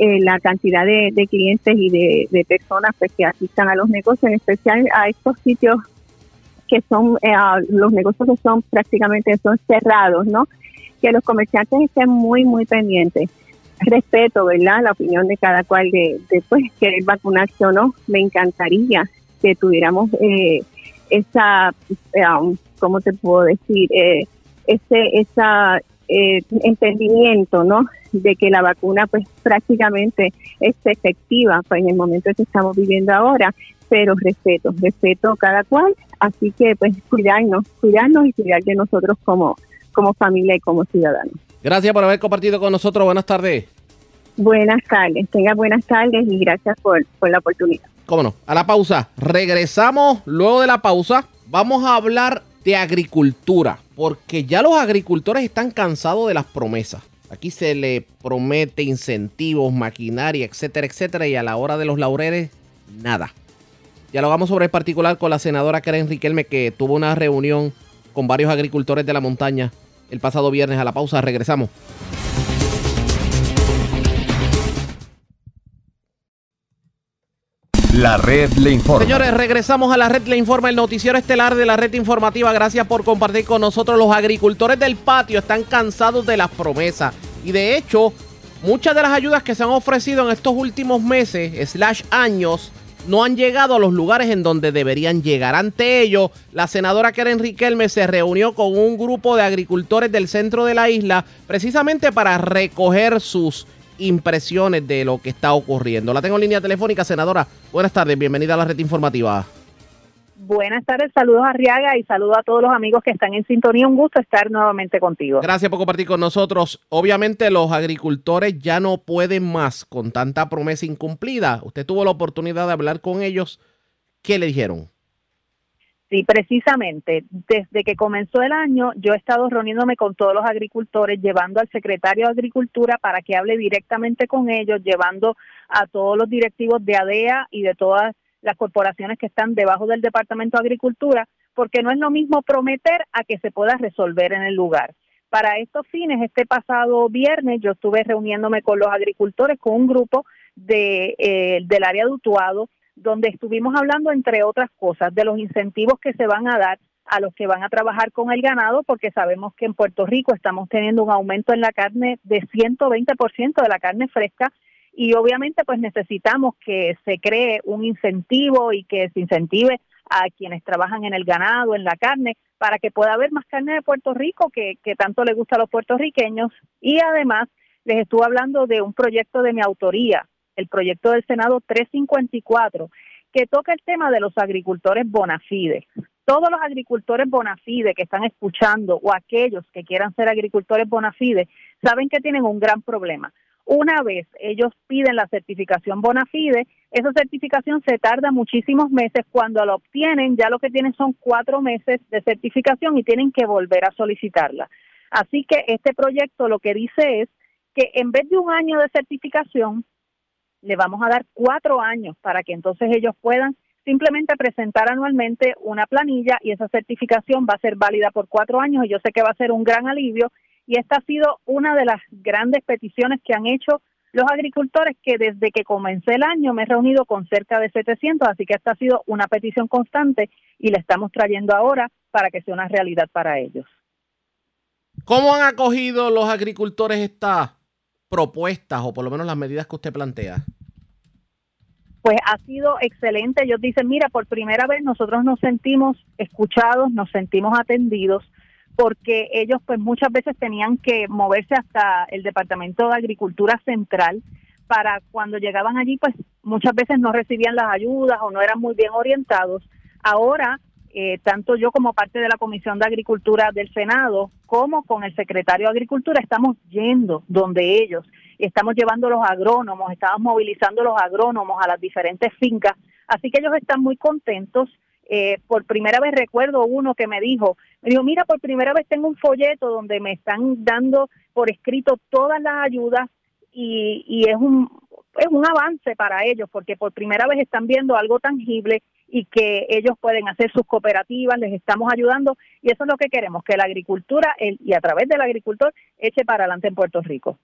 eh, la cantidad de, clientes y de, personas pues, que asistan a los negocios, en especial a estos sitios que son eh, los negocios que son prácticamente son cerrados, ¿no? Que los comerciantes estén muy muy pendientes. Respeto, ¿verdad? La opinión de cada cual de, pues, querer vacunarse o no. Me encantaría que tuviéramos eh, esa, eh, um, ¿cómo te puedo decir? Eh, ese, esa eh, entendimiento, ¿no? De que la vacuna, pues, prácticamente es efectiva pues, en el momento que estamos viviendo ahora, pero respeto, respeto cada cual, así que, pues, cuidarnos, cuidarnos y cuidar de nosotros como, como familia y como ciudadanos. Gracias por haber compartido con nosotros. Buenas tardes. Buenas tardes, tenga buenas tardes y gracias por, por la oportunidad. Cómo no, a la pausa. Regresamos luego de la pausa. Vamos a hablar de agricultura, porque ya los agricultores están cansados de las promesas. Aquí se le promete incentivos, maquinaria, etcétera, etcétera, y a la hora de los laureles, nada. Ya lo vamos sobre el particular con la senadora Karen Riquelme, que tuvo una reunión con varios agricultores de la montaña el pasado viernes. A la pausa, regresamos. La red le informa. Señores, regresamos a la red le informa, el noticiero estelar de la red informativa. Gracias por compartir con nosotros. Los agricultores del patio están cansados de las promesas. Y de hecho, muchas de las ayudas que se han ofrecido en estos últimos meses, slash años, no han llegado a los lugares en donde deberían llegar. Ante ello, la senadora Karen Riquelme se reunió con un grupo de agricultores del centro de la isla precisamente para recoger sus impresiones de lo que está ocurriendo. La tengo en línea telefónica, senadora. Buenas tardes, bienvenida a la red informativa. Buenas tardes, saludos a Riaga y saludos a todos los amigos que están en sintonía. Un gusto estar nuevamente contigo. Gracias por compartir con nosotros. Obviamente los agricultores ya no pueden más con tanta promesa incumplida. Usted tuvo la oportunidad de hablar con ellos. ¿Qué le dijeron? Sí, precisamente. Desde que comenzó el año, yo he estado reuniéndome con todos los agricultores, llevando al secretario de Agricultura para que hable directamente con ellos, llevando a todos los directivos de ADEA y de todas las corporaciones que están debajo del Departamento de Agricultura, porque no es lo mismo prometer a que se pueda resolver en el lugar. Para estos fines, este pasado viernes yo estuve reuniéndome con los agricultores, con un grupo de, eh, del área de Utuado, donde estuvimos hablando, entre otras cosas, de los incentivos que se van a dar a los que van a trabajar con el ganado, porque sabemos que en Puerto Rico estamos teniendo un aumento en la carne de 120% de la carne fresca y obviamente pues necesitamos que se cree un incentivo y que se incentive a quienes trabajan en el ganado, en la carne, para que pueda haber más carne de Puerto Rico que, que tanto le gusta a los puertorriqueños. Y además les estuve hablando de un proyecto de mi autoría, el proyecto del Senado 354, que toca el tema de los agricultores bona fide. Todos los agricultores bona fide que están escuchando o aquellos que quieran ser agricultores bona fide saben que tienen un gran problema una vez ellos piden la certificación bona fide, esa certificación se tarda muchísimos meses. Cuando la obtienen, ya lo que tienen son cuatro meses de certificación y tienen que volver a solicitarla. Así que este proyecto lo que dice es que en vez de un año de certificación, le vamos a dar cuatro años para que entonces ellos puedan simplemente presentar anualmente una planilla y esa certificación va a ser válida por cuatro años y yo sé que va a ser un gran alivio y esta ha sido una de las grandes peticiones que han hecho los agricultores que desde que comencé el año me he reunido con cerca de 700, así que esta ha sido una petición constante y la estamos trayendo ahora para que sea una realidad para ellos. ¿Cómo han acogido los agricultores estas propuestas o por lo menos las medidas que usted plantea? Pues ha sido excelente. Ellos dicen, mira, por primera vez nosotros nos sentimos escuchados, nos sentimos atendidos porque ellos pues muchas veces tenían que moverse hasta el Departamento de Agricultura Central para cuando llegaban allí pues muchas veces no recibían las ayudas o no eran muy bien orientados. Ahora, eh, tanto yo como parte de la Comisión de Agricultura del Senado como con el secretario de Agricultura estamos yendo donde ellos, estamos llevando los agrónomos, estamos movilizando los agrónomos a las diferentes fincas, así que ellos están muy contentos. Eh, por primera vez recuerdo uno que me dijo, me dijo, mira, por primera vez tengo un folleto donde me están dando por escrito todas las ayudas y, y es un es un avance para ellos porque por primera vez están viendo algo tangible y que ellos pueden hacer sus cooperativas, les estamos ayudando y eso es lo que queremos, que la agricultura y a través del agricultor eche para adelante en Puerto Rico.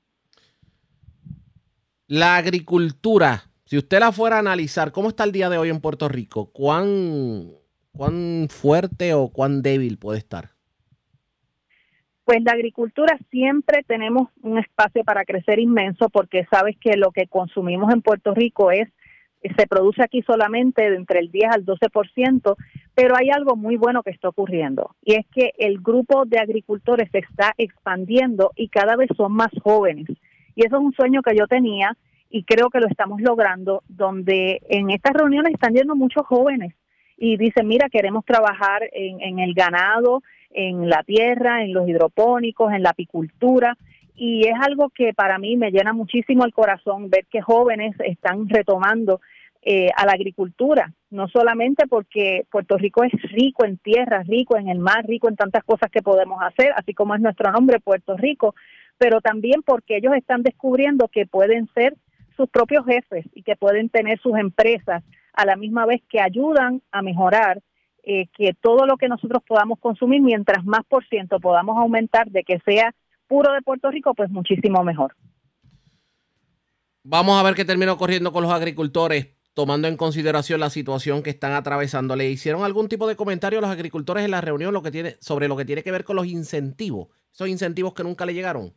La agricultura si usted la fuera a analizar, ¿cómo está el día de hoy en Puerto Rico? ¿Cuán, cuán fuerte o cuán débil puede estar? Pues la agricultura siempre tenemos un espacio para crecer inmenso porque sabes que lo que consumimos en Puerto Rico es se produce aquí solamente de entre el 10 al 12%, pero hay algo muy bueno que está ocurriendo y es que el grupo de agricultores se está expandiendo y cada vez son más jóvenes. Y eso es un sueño que yo tenía y creo que lo estamos logrando, donde en estas reuniones están yendo muchos jóvenes y dicen, mira, queremos trabajar en, en el ganado, en la tierra, en los hidropónicos, en la apicultura, y es algo que para mí me llena muchísimo el corazón ver que jóvenes están retomando eh, a la agricultura, no solamente porque Puerto Rico es rico en tierra, rico en el mar, rico en tantas cosas que podemos hacer, así como es nuestro nombre Puerto Rico, pero también porque ellos están descubriendo que pueden ser sus propios jefes y que pueden tener sus empresas a la misma vez que ayudan a mejorar eh, que todo lo que nosotros podamos consumir, mientras más por ciento podamos aumentar de que sea puro de Puerto Rico, pues muchísimo mejor. Vamos a ver qué terminó corriendo con los agricultores, tomando en consideración la situación que están atravesando. ¿Le hicieron algún tipo de comentario a los agricultores en la reunión lo que tiene, sobre lo que tiene que ver con los incentivos? Esos incentivos que nunca le llegaron.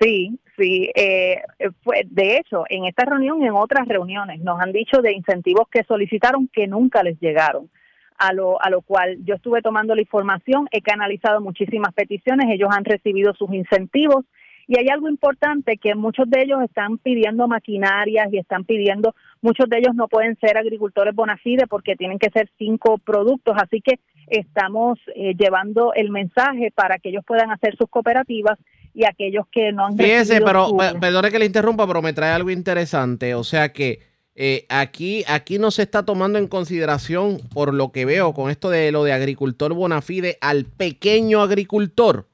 Sí, sí. Eh, fue, de hecho, en esta reunión y en otras reuniones nos han dicho de incentivos que solicitaron que nunca les llegaron. A lo, a lo cual yo estuve tomando la información, he canalizado muchísimas peticiones, ellos han recibido sus incentivos y hay algo importante que muchos de ellos están pidiendo maquinarias y están pidiendo, muchos de ellos no pueden ser agricultores bona fide porque tienen que ser cinco productos, así que estamos eh, llevando el mensaje para que ellos puedan hacer sus cooperativas y aquellos que no han Fíjese, pero su- perdone que le interrumpa, pero me trae algo interesante. O sea que eh, aquí, aquí no se está tomando en consideración, por lo que veo con esto de lo de agricultor bona fide, al pequeño agricultor.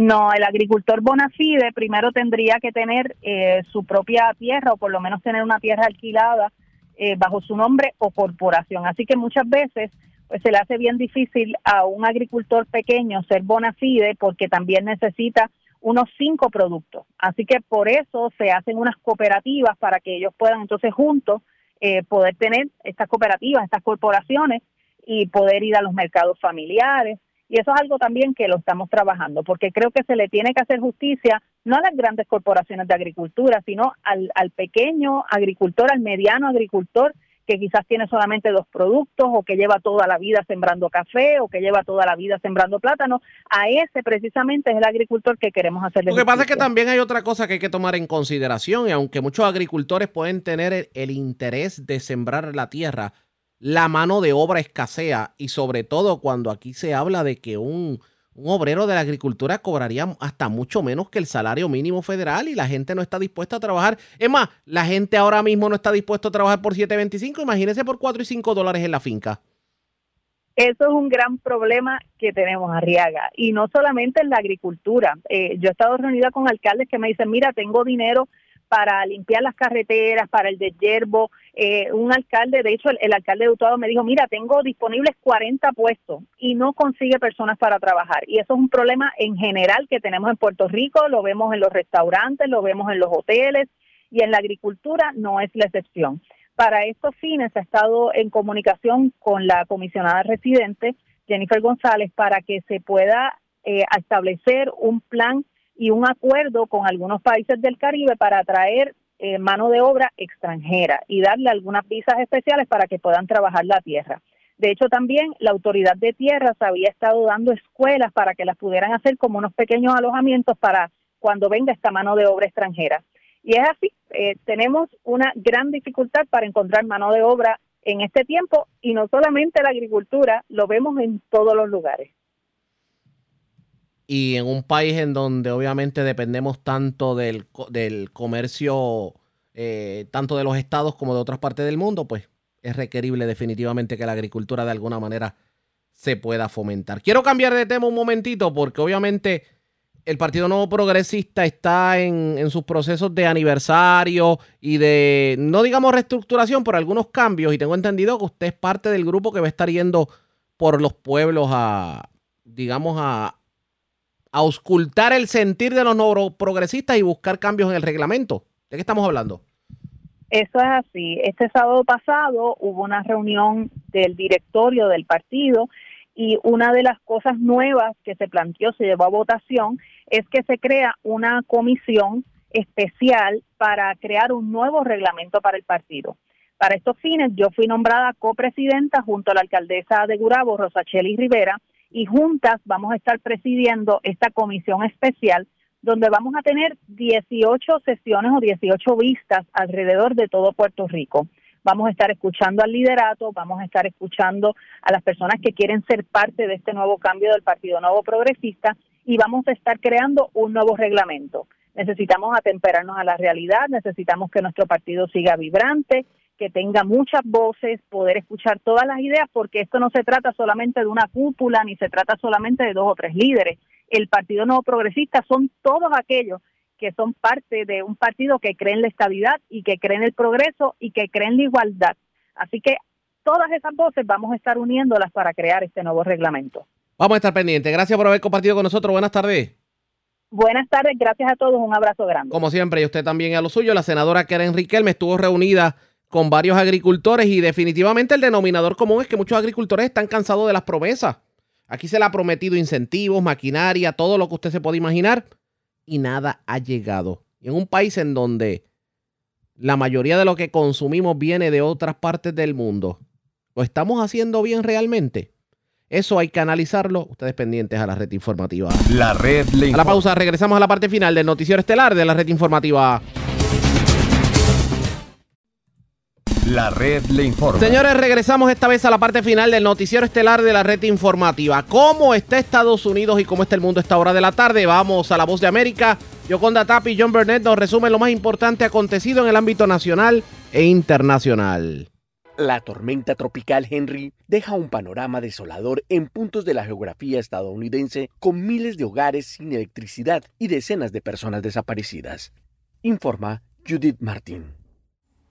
No, el agricultor bona fide primero tendría que tener eh, su propia tierra o por lo menos tener una tierra alquilada eh, bajo su nombre o corporación. Así que muchas veces pues se le hace bien difícil a un agricultor pequeño ser bona fide porque también necesita unos cinco productos. Así que por eso se hacen unas cooperativas para que ellos puedan entonces juntos eh, poder tener estas cooperativas, estas corporaciones y poder ir a los mercados familiares. Y eso es algo también que lo estamos trabajando, porque creo que se le tiene que hacer justicia no a las grandes corporaciones de agricultura, sino al, al pequeño agricultor, al mediano agricultor que quizás tiene solamente dos productos o que lleva toda la vida sembrando café o que lleva toda la vida sembrando plátano. A ese precisamente es el agricultor que queremos hacerle Lo que pasa es que también hay otra cosa que hay que tomar en consideración y aunque muchos agricultores pueden tener el, el interés de sembrar la tierra, la mano de obra escasea y sobre todo cuando aquí se habla de que un, un obrero de la agricultura cobraría hasta mucho menos que el salario mínimo federal y la gente no está dispuesta a trabajar. Es más, la gente ahora mismo no está dispuesta a trabajar por 7.25, imagínense por 4 y 5 dólares en la finca. Eso es un gran problema que tenemos, Arriaga. Y no solamente en la agricultura. Eh, yo he estado reunida con alcaldes que me dicen, mira, tengo dinero para limpiar las carreteras, para el de yerbo. Eh, un alcalde, de hecho, el, el alcalde de Utuado me dijo, mira, tengo disponibles 40 puestos y no consigue personas para trabajar. Y eso es un problema en general que tenemos en Puerto Rico, lo vemos en los restaurantes, lo vemos en los hoteles y en la agricultura no es la excepción. Para estos fines ha estado en comunicación con la comisionada residente, Jennifer González, para que se pueda eh, establecer un plan y un acuerdo con algunos países del Caribe para atraer eh, mano de obra extranjera y darle algunas visas especiales para que puedan trabajar la tierra. De hecho, también la autoridad de tierras había estado dando escuelas para que las pudieran hacer como unos pequeños alojamientos para cuando venga esta mano de obra extranjera. Y es así, eh, tenemos una gran dificultad para encontrar mano de obra en este tiempo y no solamente la agricultura, lo vemos en todos los lugares. Y en un país en donde obviamente dependemos tanto del, del comercio, eh, tanto de los estados como de otras partes del mundo, pues es requerible definitivamente que la agricultura de alguna manera se pueda fomentar. Quiero cambiar de tema un momentito porque obviamente el Partido Nuevo Progresista está en, en sus procesos de aniversario y de, no digamos reestructuración, pero algunos cambios y tengo entendido que usted es parte del grupo que va a estar yendo por los pueblos a, digamos, a auscultar el sentir de los nuevos progresistas y buscar cambios en el reglamento. ¿De qué estamos hablando? Eso es así. Este sábado pasado hubo una reunión del directorio del partido y una de las cosas nuevas que se planteó, se llevó a votación, es que se crea una comisión especial para crear un nuevo reglamento para el partido. Para estos fines, yo fui nombrada copresidenta junto a la alcaldesa de Gurabo, Rosacheli Rivera, y juntas vamos a estar presidiendo esta comisión especial donde vamos a tener 18 sesiones o 18 vistas alrededor de todo Puerto Rico. Vamos a estar escuchando al liderato, vamos a estar escuchando a las personas que quieren ser parte de este nuevo cambio del Partido Nuevo Progresista y vamos a estar creando un nuevo reglamento. Necesitamos atemperarnos a la realidad, necesitamos que nuestro partido siga vibrante, que tenga muchas voces, poder escuchar todas las ideas, porque esto no se trata solamente de una cúpula, ni se trata solamente de dos o tres líderes. El Partido Nuevo Progresista son todos aquellos que son parte de un partido que cree en la estabilidad y que cree en el progreso y que cree en la igualdad. Así que todas esas voces vamos a estar uniéndolas para crear este nuevo reglamento. Vamos a estar pendientes. Gracias por haber compartido con nosotros. Buenas tardes. Buenas tardes, gracias a todos, un abrazo grande. Como siempre, y usted también a lo suyo, la senadora Karen Riquelme estuvo reunida con varios agricultores y definitivamente el denominador común es que muchos agricultores están cansados de las promesas. Aquí se le ha prometido incentivos, maquinaria, todo lo que usted se puede imaginar y nada ha llegado. Y en un país en donde la mayoría de lo que consumimos viene de otras partes del mundo, ¿lo estamos haciendo bien realmente? Eso hay que analizarlo. Ustedes pendientes a la red informativa. La red le A la pausa, regresamos a la parte final del noticiero estelar de la red informativa. La red le informa. Señores, regresamos esta vez a la parte final del noticiero estelar de la red informativa. ¿Cómo está Estados Unidos y cómo está el mundo a esta hora de la tarde? Vamos a la voz de América. Yoconda Tapi y John Burnett nos resumen lo más importante acontecido en el ámbito nacional e internacional. La tormenta tropical Henry deja un panorama desolador en puntos de la geografía estadounidense con miles de hogares sin electricidad y decenas de personas desaparecidas. Informa Judith Martin.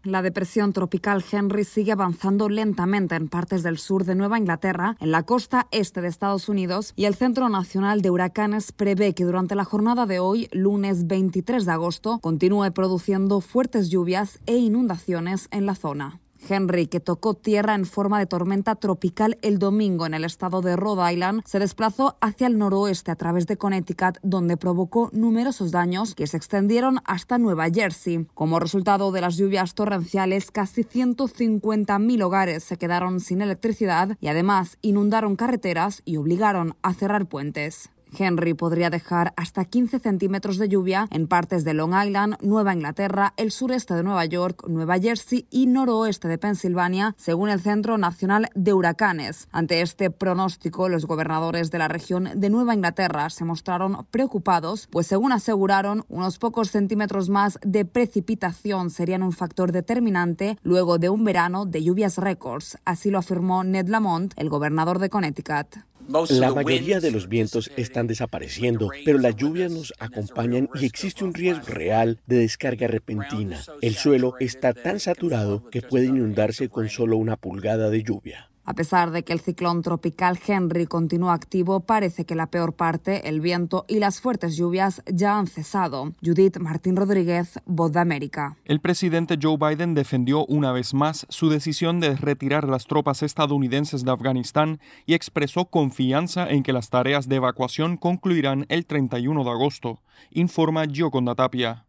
La depresión tropical Henry sigue avanzando lentamente en partes del sur de Nueva Inglaterra, en la costa este de Estados Unidos, y el Centro Nacional de Huracanes prevé que durante la jornada de hoy, lunes 23 de agosto, continúe produciendo fuertes lluvias e inundaciones en la zona. Henry, que tocó tierra en forma de tormenta tropical el domingo en el estado de Rhode Island, se desplazó hacia el noroeste a través de Connecticut, donde provocó numerosos daños que se extendieron hasta Nueva Jersey. Como resultado de las lluvias torrenciales, casi 150.000 hogares se quedaron sin electricidad y además inundaron carreteras y obligaron a cerrar puentes. Henry podría dejar hasta 15 centímetros de lluvia en partes de Long Island, Nueva Inglaterra, el sureste de Nueva York, Nueva Jersey y noroeste de Pensilvania, según el Centro Nacional de Huracanes. Ante este pronóstico, los gobernadores de la región de Nueva Inglaterra se mostraron preocupados, pues según aseguraron, unos pocos centímetros más de precipitación serían un factor determinante luego de un verano de lluvias récords. Así lo afirmó Ned Lamont, el gobernador de Connecticut. La mayoría de los vientos están desapareciendo, pero las lluvias nos acompañan y existe un riesgo real de descarga repentina. El suelo está tan saturado que puede inundarse con solo una pulgada de lluvia. A pesar de que el ciclón tropical Henry continúa activo, parece que la peor parte, el viento y las fuertes lluvias ya han cesado. Judith Martín Rodríguez, Voz de América. El presidente Joe Biden defendió una vez más su decisión de retirar las tropas estadounidenses de Afganistán y expresó confianza en que las tareas de evacuación concluirán el 31 de agosto, informa Gioconda Tapia.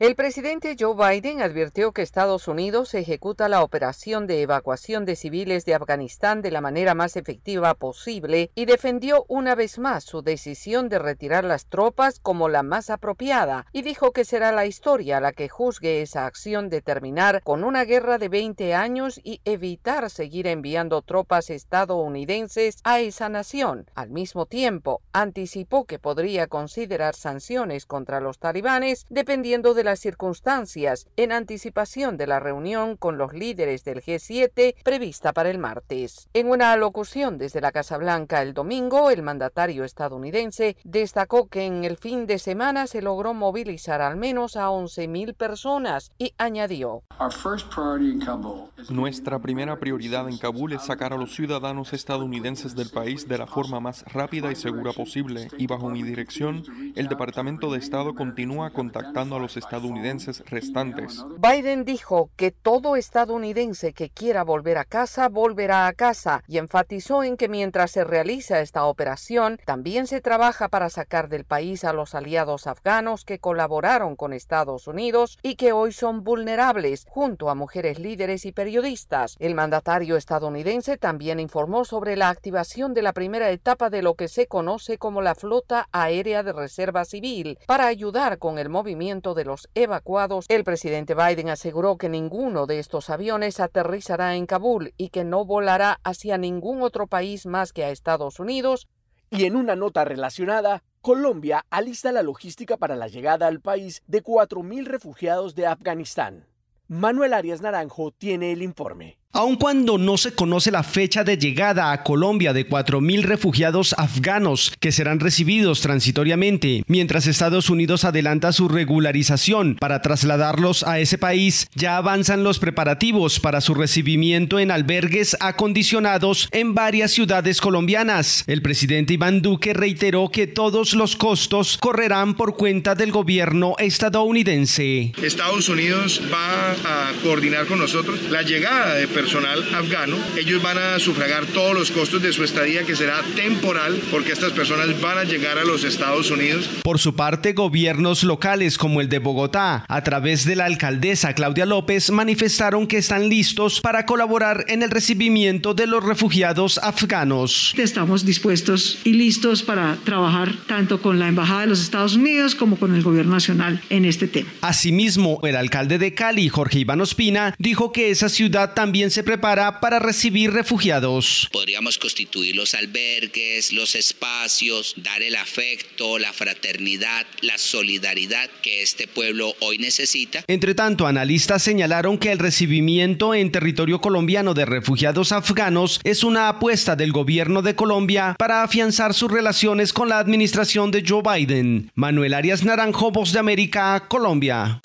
El presidente Joe Biden advirtió que Estados Unidos ejecuta la operación de evacuación de civiles de Afganistán de la manera más efectiva posible y defendió una vez más su decisión de retirar las tropas como la más apropiada y dijo que será la historia la que juzgue esa acción de terminar con una guerra de 20 años y evitar seguir enviando tropas estadounidenses a esa nación. Al mismo tiempo, anticipó que podría considerar sanciones contra los talibanes dependiendo de las circunstancias en anticipación de la reunión con los líderes del G7 prevista para el martes. En una alocución desde la Casa Blanca el domingo, el mandatario estadounidense destacó que en el fin de semana se logró movilizar al menos a 11.000 personas y añadió. Nuestra primera prioridad en Kabul es sacar a los ciudadanos estadounidenses del país de la forma más rápida y segura posible y bajo mi dirección, el Departamento de Estado continúa contactando a los estadounidenses restantes. Biden dijo que todo estadounidense que quiera volver a casa volverá a casa y enfatizó en que mientras se realiza esta operación, también se trabaja para sacar del país a los aliados afganos que colaboraron con Estados Unidos y que hoy son vulnerables, junto a mujeres líderes y periodistas. El mandatario estadounidense también informó sobre la activación de la primera etapa de lo que se conoce como la Flota Aérea de Reserva Civil para ayudar con el movimiento de los evacuados. El presidente Biden aseguró que ninguno de estos aviones aterrizará en Kabul y que no volará hacia ningún otro país más que a Estados Unidos. Y en una nota relacionada, Colombia alista la logística para la llegada al país de 4.000 refugiados de Afganistán. Manuel Arias Naranjo tiene el informe. Aun cuando no se conoce la fecha de llegada a Colombia de 4.000 refugiados afganos que serán recibidos transitoriamente, mientras Estados Unidos adelanta su regularización para trasladarlos a ese país, ya avanzan los preparativos para su recibimiento en albergues acondicionados en varias ciudades colombianas. El presidente Iván Duque reiteró que todos los costos correrán por cuenta del gobierno estadounidense. Estados Unidos va a coordinar con nosotros la llegada de personal afgano. Ellos van a sufragar todos los costos de su estadía, que será temporal, porque estas personas van a llegar a los Estados Unidos. Por su parte, gobiernos locales como el de Bogotá, a través de la alcaldesa Claudia López, manifestaron que están listos para colaborar en el recibimiento de los refugiados afganos. Estamos dispuestos y listos para trabajar tanto con la Embajada de los Estados Unidos como con el Gobierno Nacional en este tema. Asimismo, el alcalde de Cali, Jorge Iván Ospina, dijo que esa ciudad también se prepara para recibir refugiados. Podríamos constituir los albergues, los espacios, dar el afecto, la fraternidad, la solidaridad que este pueblo hoy necesita. Entre tanto, analistas señalaron que el recibimiento en territorio colombiano de refugiados afganos es una apuesta del gobierno de Colombia para afianzar sus relaciones con la administración de Joe Biden. Manuel Arias Naranjo, Voz de América, Colombia.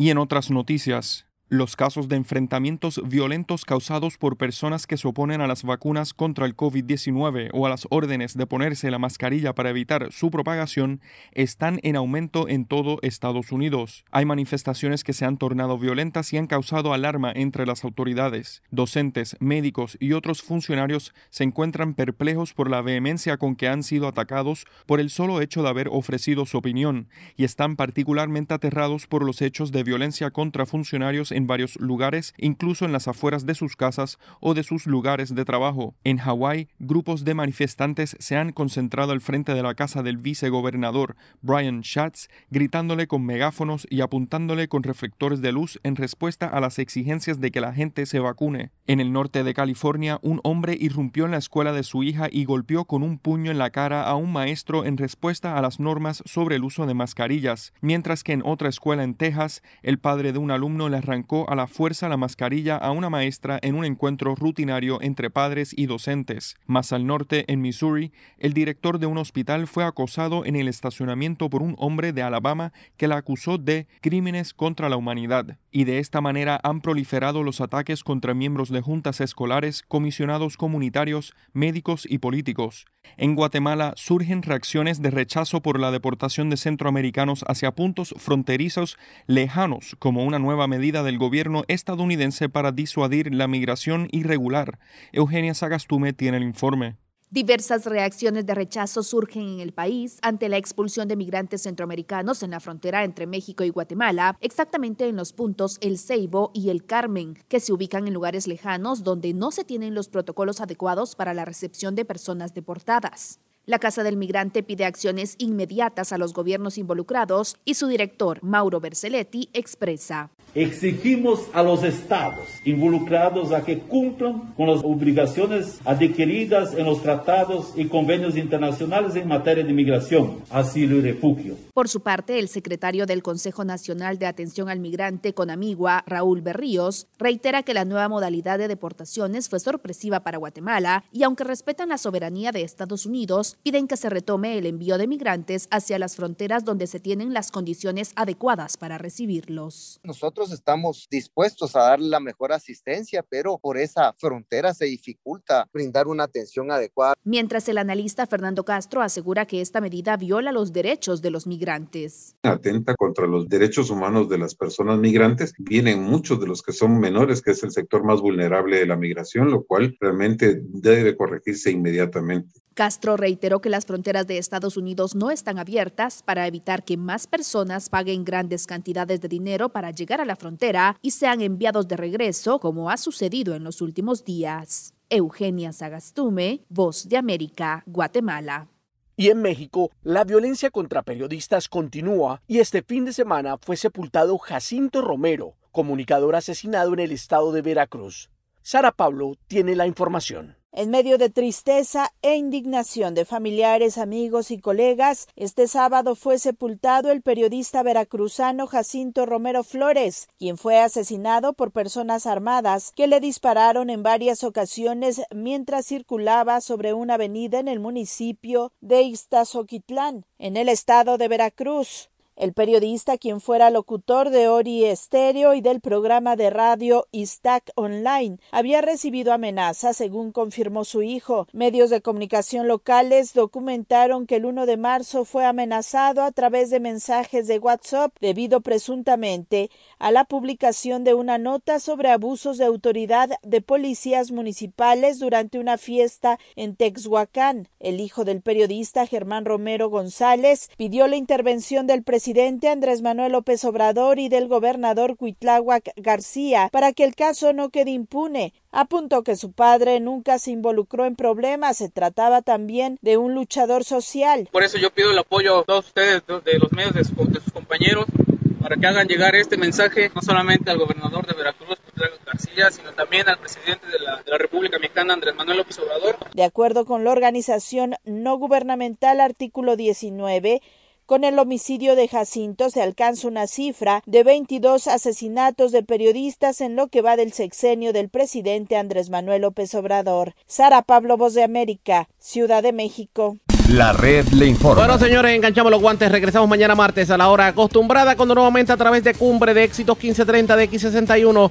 Y en otras noticias, los casos de enfrentamientos violentos causados por personas que se oponen a las vacunas contra el COVID-19 o a las órdenes de ponerse la mascarilla para evitar su propagación están en aumento en todo Estados Unidos. Hay manifestaciones que se han tornado violentas y han causado alarma entre las autoridades. Docentes, médicos y otros funcionarios se encuentran perplejos por la vehemencia con que han sido atacados por el solo hecho de haber ofrecido su opinión y están particularmente aterrados por los hechos de violencia contra funcionarios varios lugares, incluso en las afueras de sus casas o de sus lugares de trabajo. En Hawái, grupos de manifestantes se han concentrado al frente de la casa del vicegobernador Brian Schatz, gritándole con megáfonos y apuntándole con reflectores de luz en respuesta a las exigencias de que la gente se vacune. En el norte de California, un hombre irrumpió en la escuela de su hija y golpeó con un puño en la cara a un maestro en respuesta a las normas sobre el uso de mascarillas, mientras que en otra escuela en Texas, el padre de un alumno le arrancó a la fuerza la mascarilla a una maestra en un encuentro rutinario entre padres y docentes. Más al norte, en Missouri, el director de un hospital fue acosado en el estacionamiento por un hombre de Alabama que la acusó de crímenes contra la humanidad. Y de esta manera han proliferado los ataques contra miembros de juntas escolares, comisionados comunitarios, médicos y políticos. En Guatemala surgen reacciones de rechazo por la deportación de centroamericanos hacia puntos fronterizos lejanos como una nueva medida del gobierno estadounidense para disuadir la migración irregular. Eugenia Sagastume tiene el informe. Diversas reacciones de rechazo surgen en el país ante la expulsión de migrantes centroamericanos en la frontera entre México y Guatemala, exactamente en los puntos El Ceibo y El Carmen, que se ubican en lugares lejanos donde no se tienen los protocolos adecuados para la recepción de personas deportadas. La Casa del Migrante pide acciones inmediatas a los gobiernos involucrados y su director, Mauro Berceletti, expresa. Exigimos a los estados involucrados a que cumplan con las obligaciones adquiridas en los tratados y convenios internacionales en materia de migración, asilo y refugio. Por su parte, el secretario del Consejo Nacional de Atención al Migrante con Amigua, Raúl Berríos, reitera que la nueva modalidad de deportaciones fue sorpresiva para Guatemala y aunque respetan la soberanía de Estados Unidos, piden que se retome el envío de migrantes hacia las fronteras donde se tienen las condiciones adecuadas para recibirlos. Nosotros estamos dispuestos a darle la mejor asistencia, pero por esa frontera se dificulta brindar una atención adecuada. Mientras el analista Fernando Castro asegura que esta medida viola los derechos de los migrantes. Atenta contra los derechos humanos de las personas migrantes. Vienen muchos de los que son menores, que es el sector más vulnerable de la migración, lo cual realmente debe corregirse inmediatamente. Castro que las fronteras de Estados Unidos no están abiertas para evitar que más personas paguen grandes cantidades de dinero para llegar a la frontera y sean enviados de regreso, como ha sucedido en los últimos días. Eugenia Sagastume, Voz de América, Guatemala. Y en México, la violencia contra periodistas continúa y este fin de semana fue sepultado Jacinto Romero, comunicador asesinado en el estado de Veracruz. Sara Pablo tiene la información. En medio de tristeza e indignación de familiares, amigos y colegas, este sábado fue sepultado el periodista veracruzano Jacinto Romero Flores, quien fue asesinado por personas armadas que le dispararon en varias ocasiones mientras circulaba sobre una avenida en el municipio de Iztazoquitlán, en el estado de Veracruz. El periodista, quien fuera locutor de Ori Estéreo y del programa de radio Istac Online, había recibido amenazas, según confirmó su hijo. Medios de comunicación locales documentaron que el 1 de marzo fue amenazado a través de mensajes de WhatsApp debido presuntamente a la publicación de una nota sobre abusos de autoridad de policías municipales durante una fiesta en Texhuacán. El hijo del periodista Germán Romero González pidió la intervención del presidente Andrés Manuel López Obrador y del gobernador Cuitláhuac García para que el caso no quede impune. Apuntó que su padre nunca se involucró en problemas, se trataba también de un luchador social. Por eso yo pido el apoyo a todos ustedes, de los medios, de sus, compañeros, para que hagan llegar este mensaje no solamente al gobernador de Veracruz, García, sino también al presidente de la, de la, República Mexicana, Andrés Manuel López Obrador. De acuerdo con la organización no gubernamental Artículo 19, con el homicidio de Jacinto se alcanza una cifra de 22 asesinatos de periodistas en lo que va del sexenio del presidente Andrés Manuel López Obrador. Sara Pablo, Voz de América, Ciudad de México. La red le informa. Bueno, señores, enganchamos los guantes. Regresamos mañana martes a la hora acostumbrada, cuando nuevamente a través de Cumbre de Éxitos 1530 de X61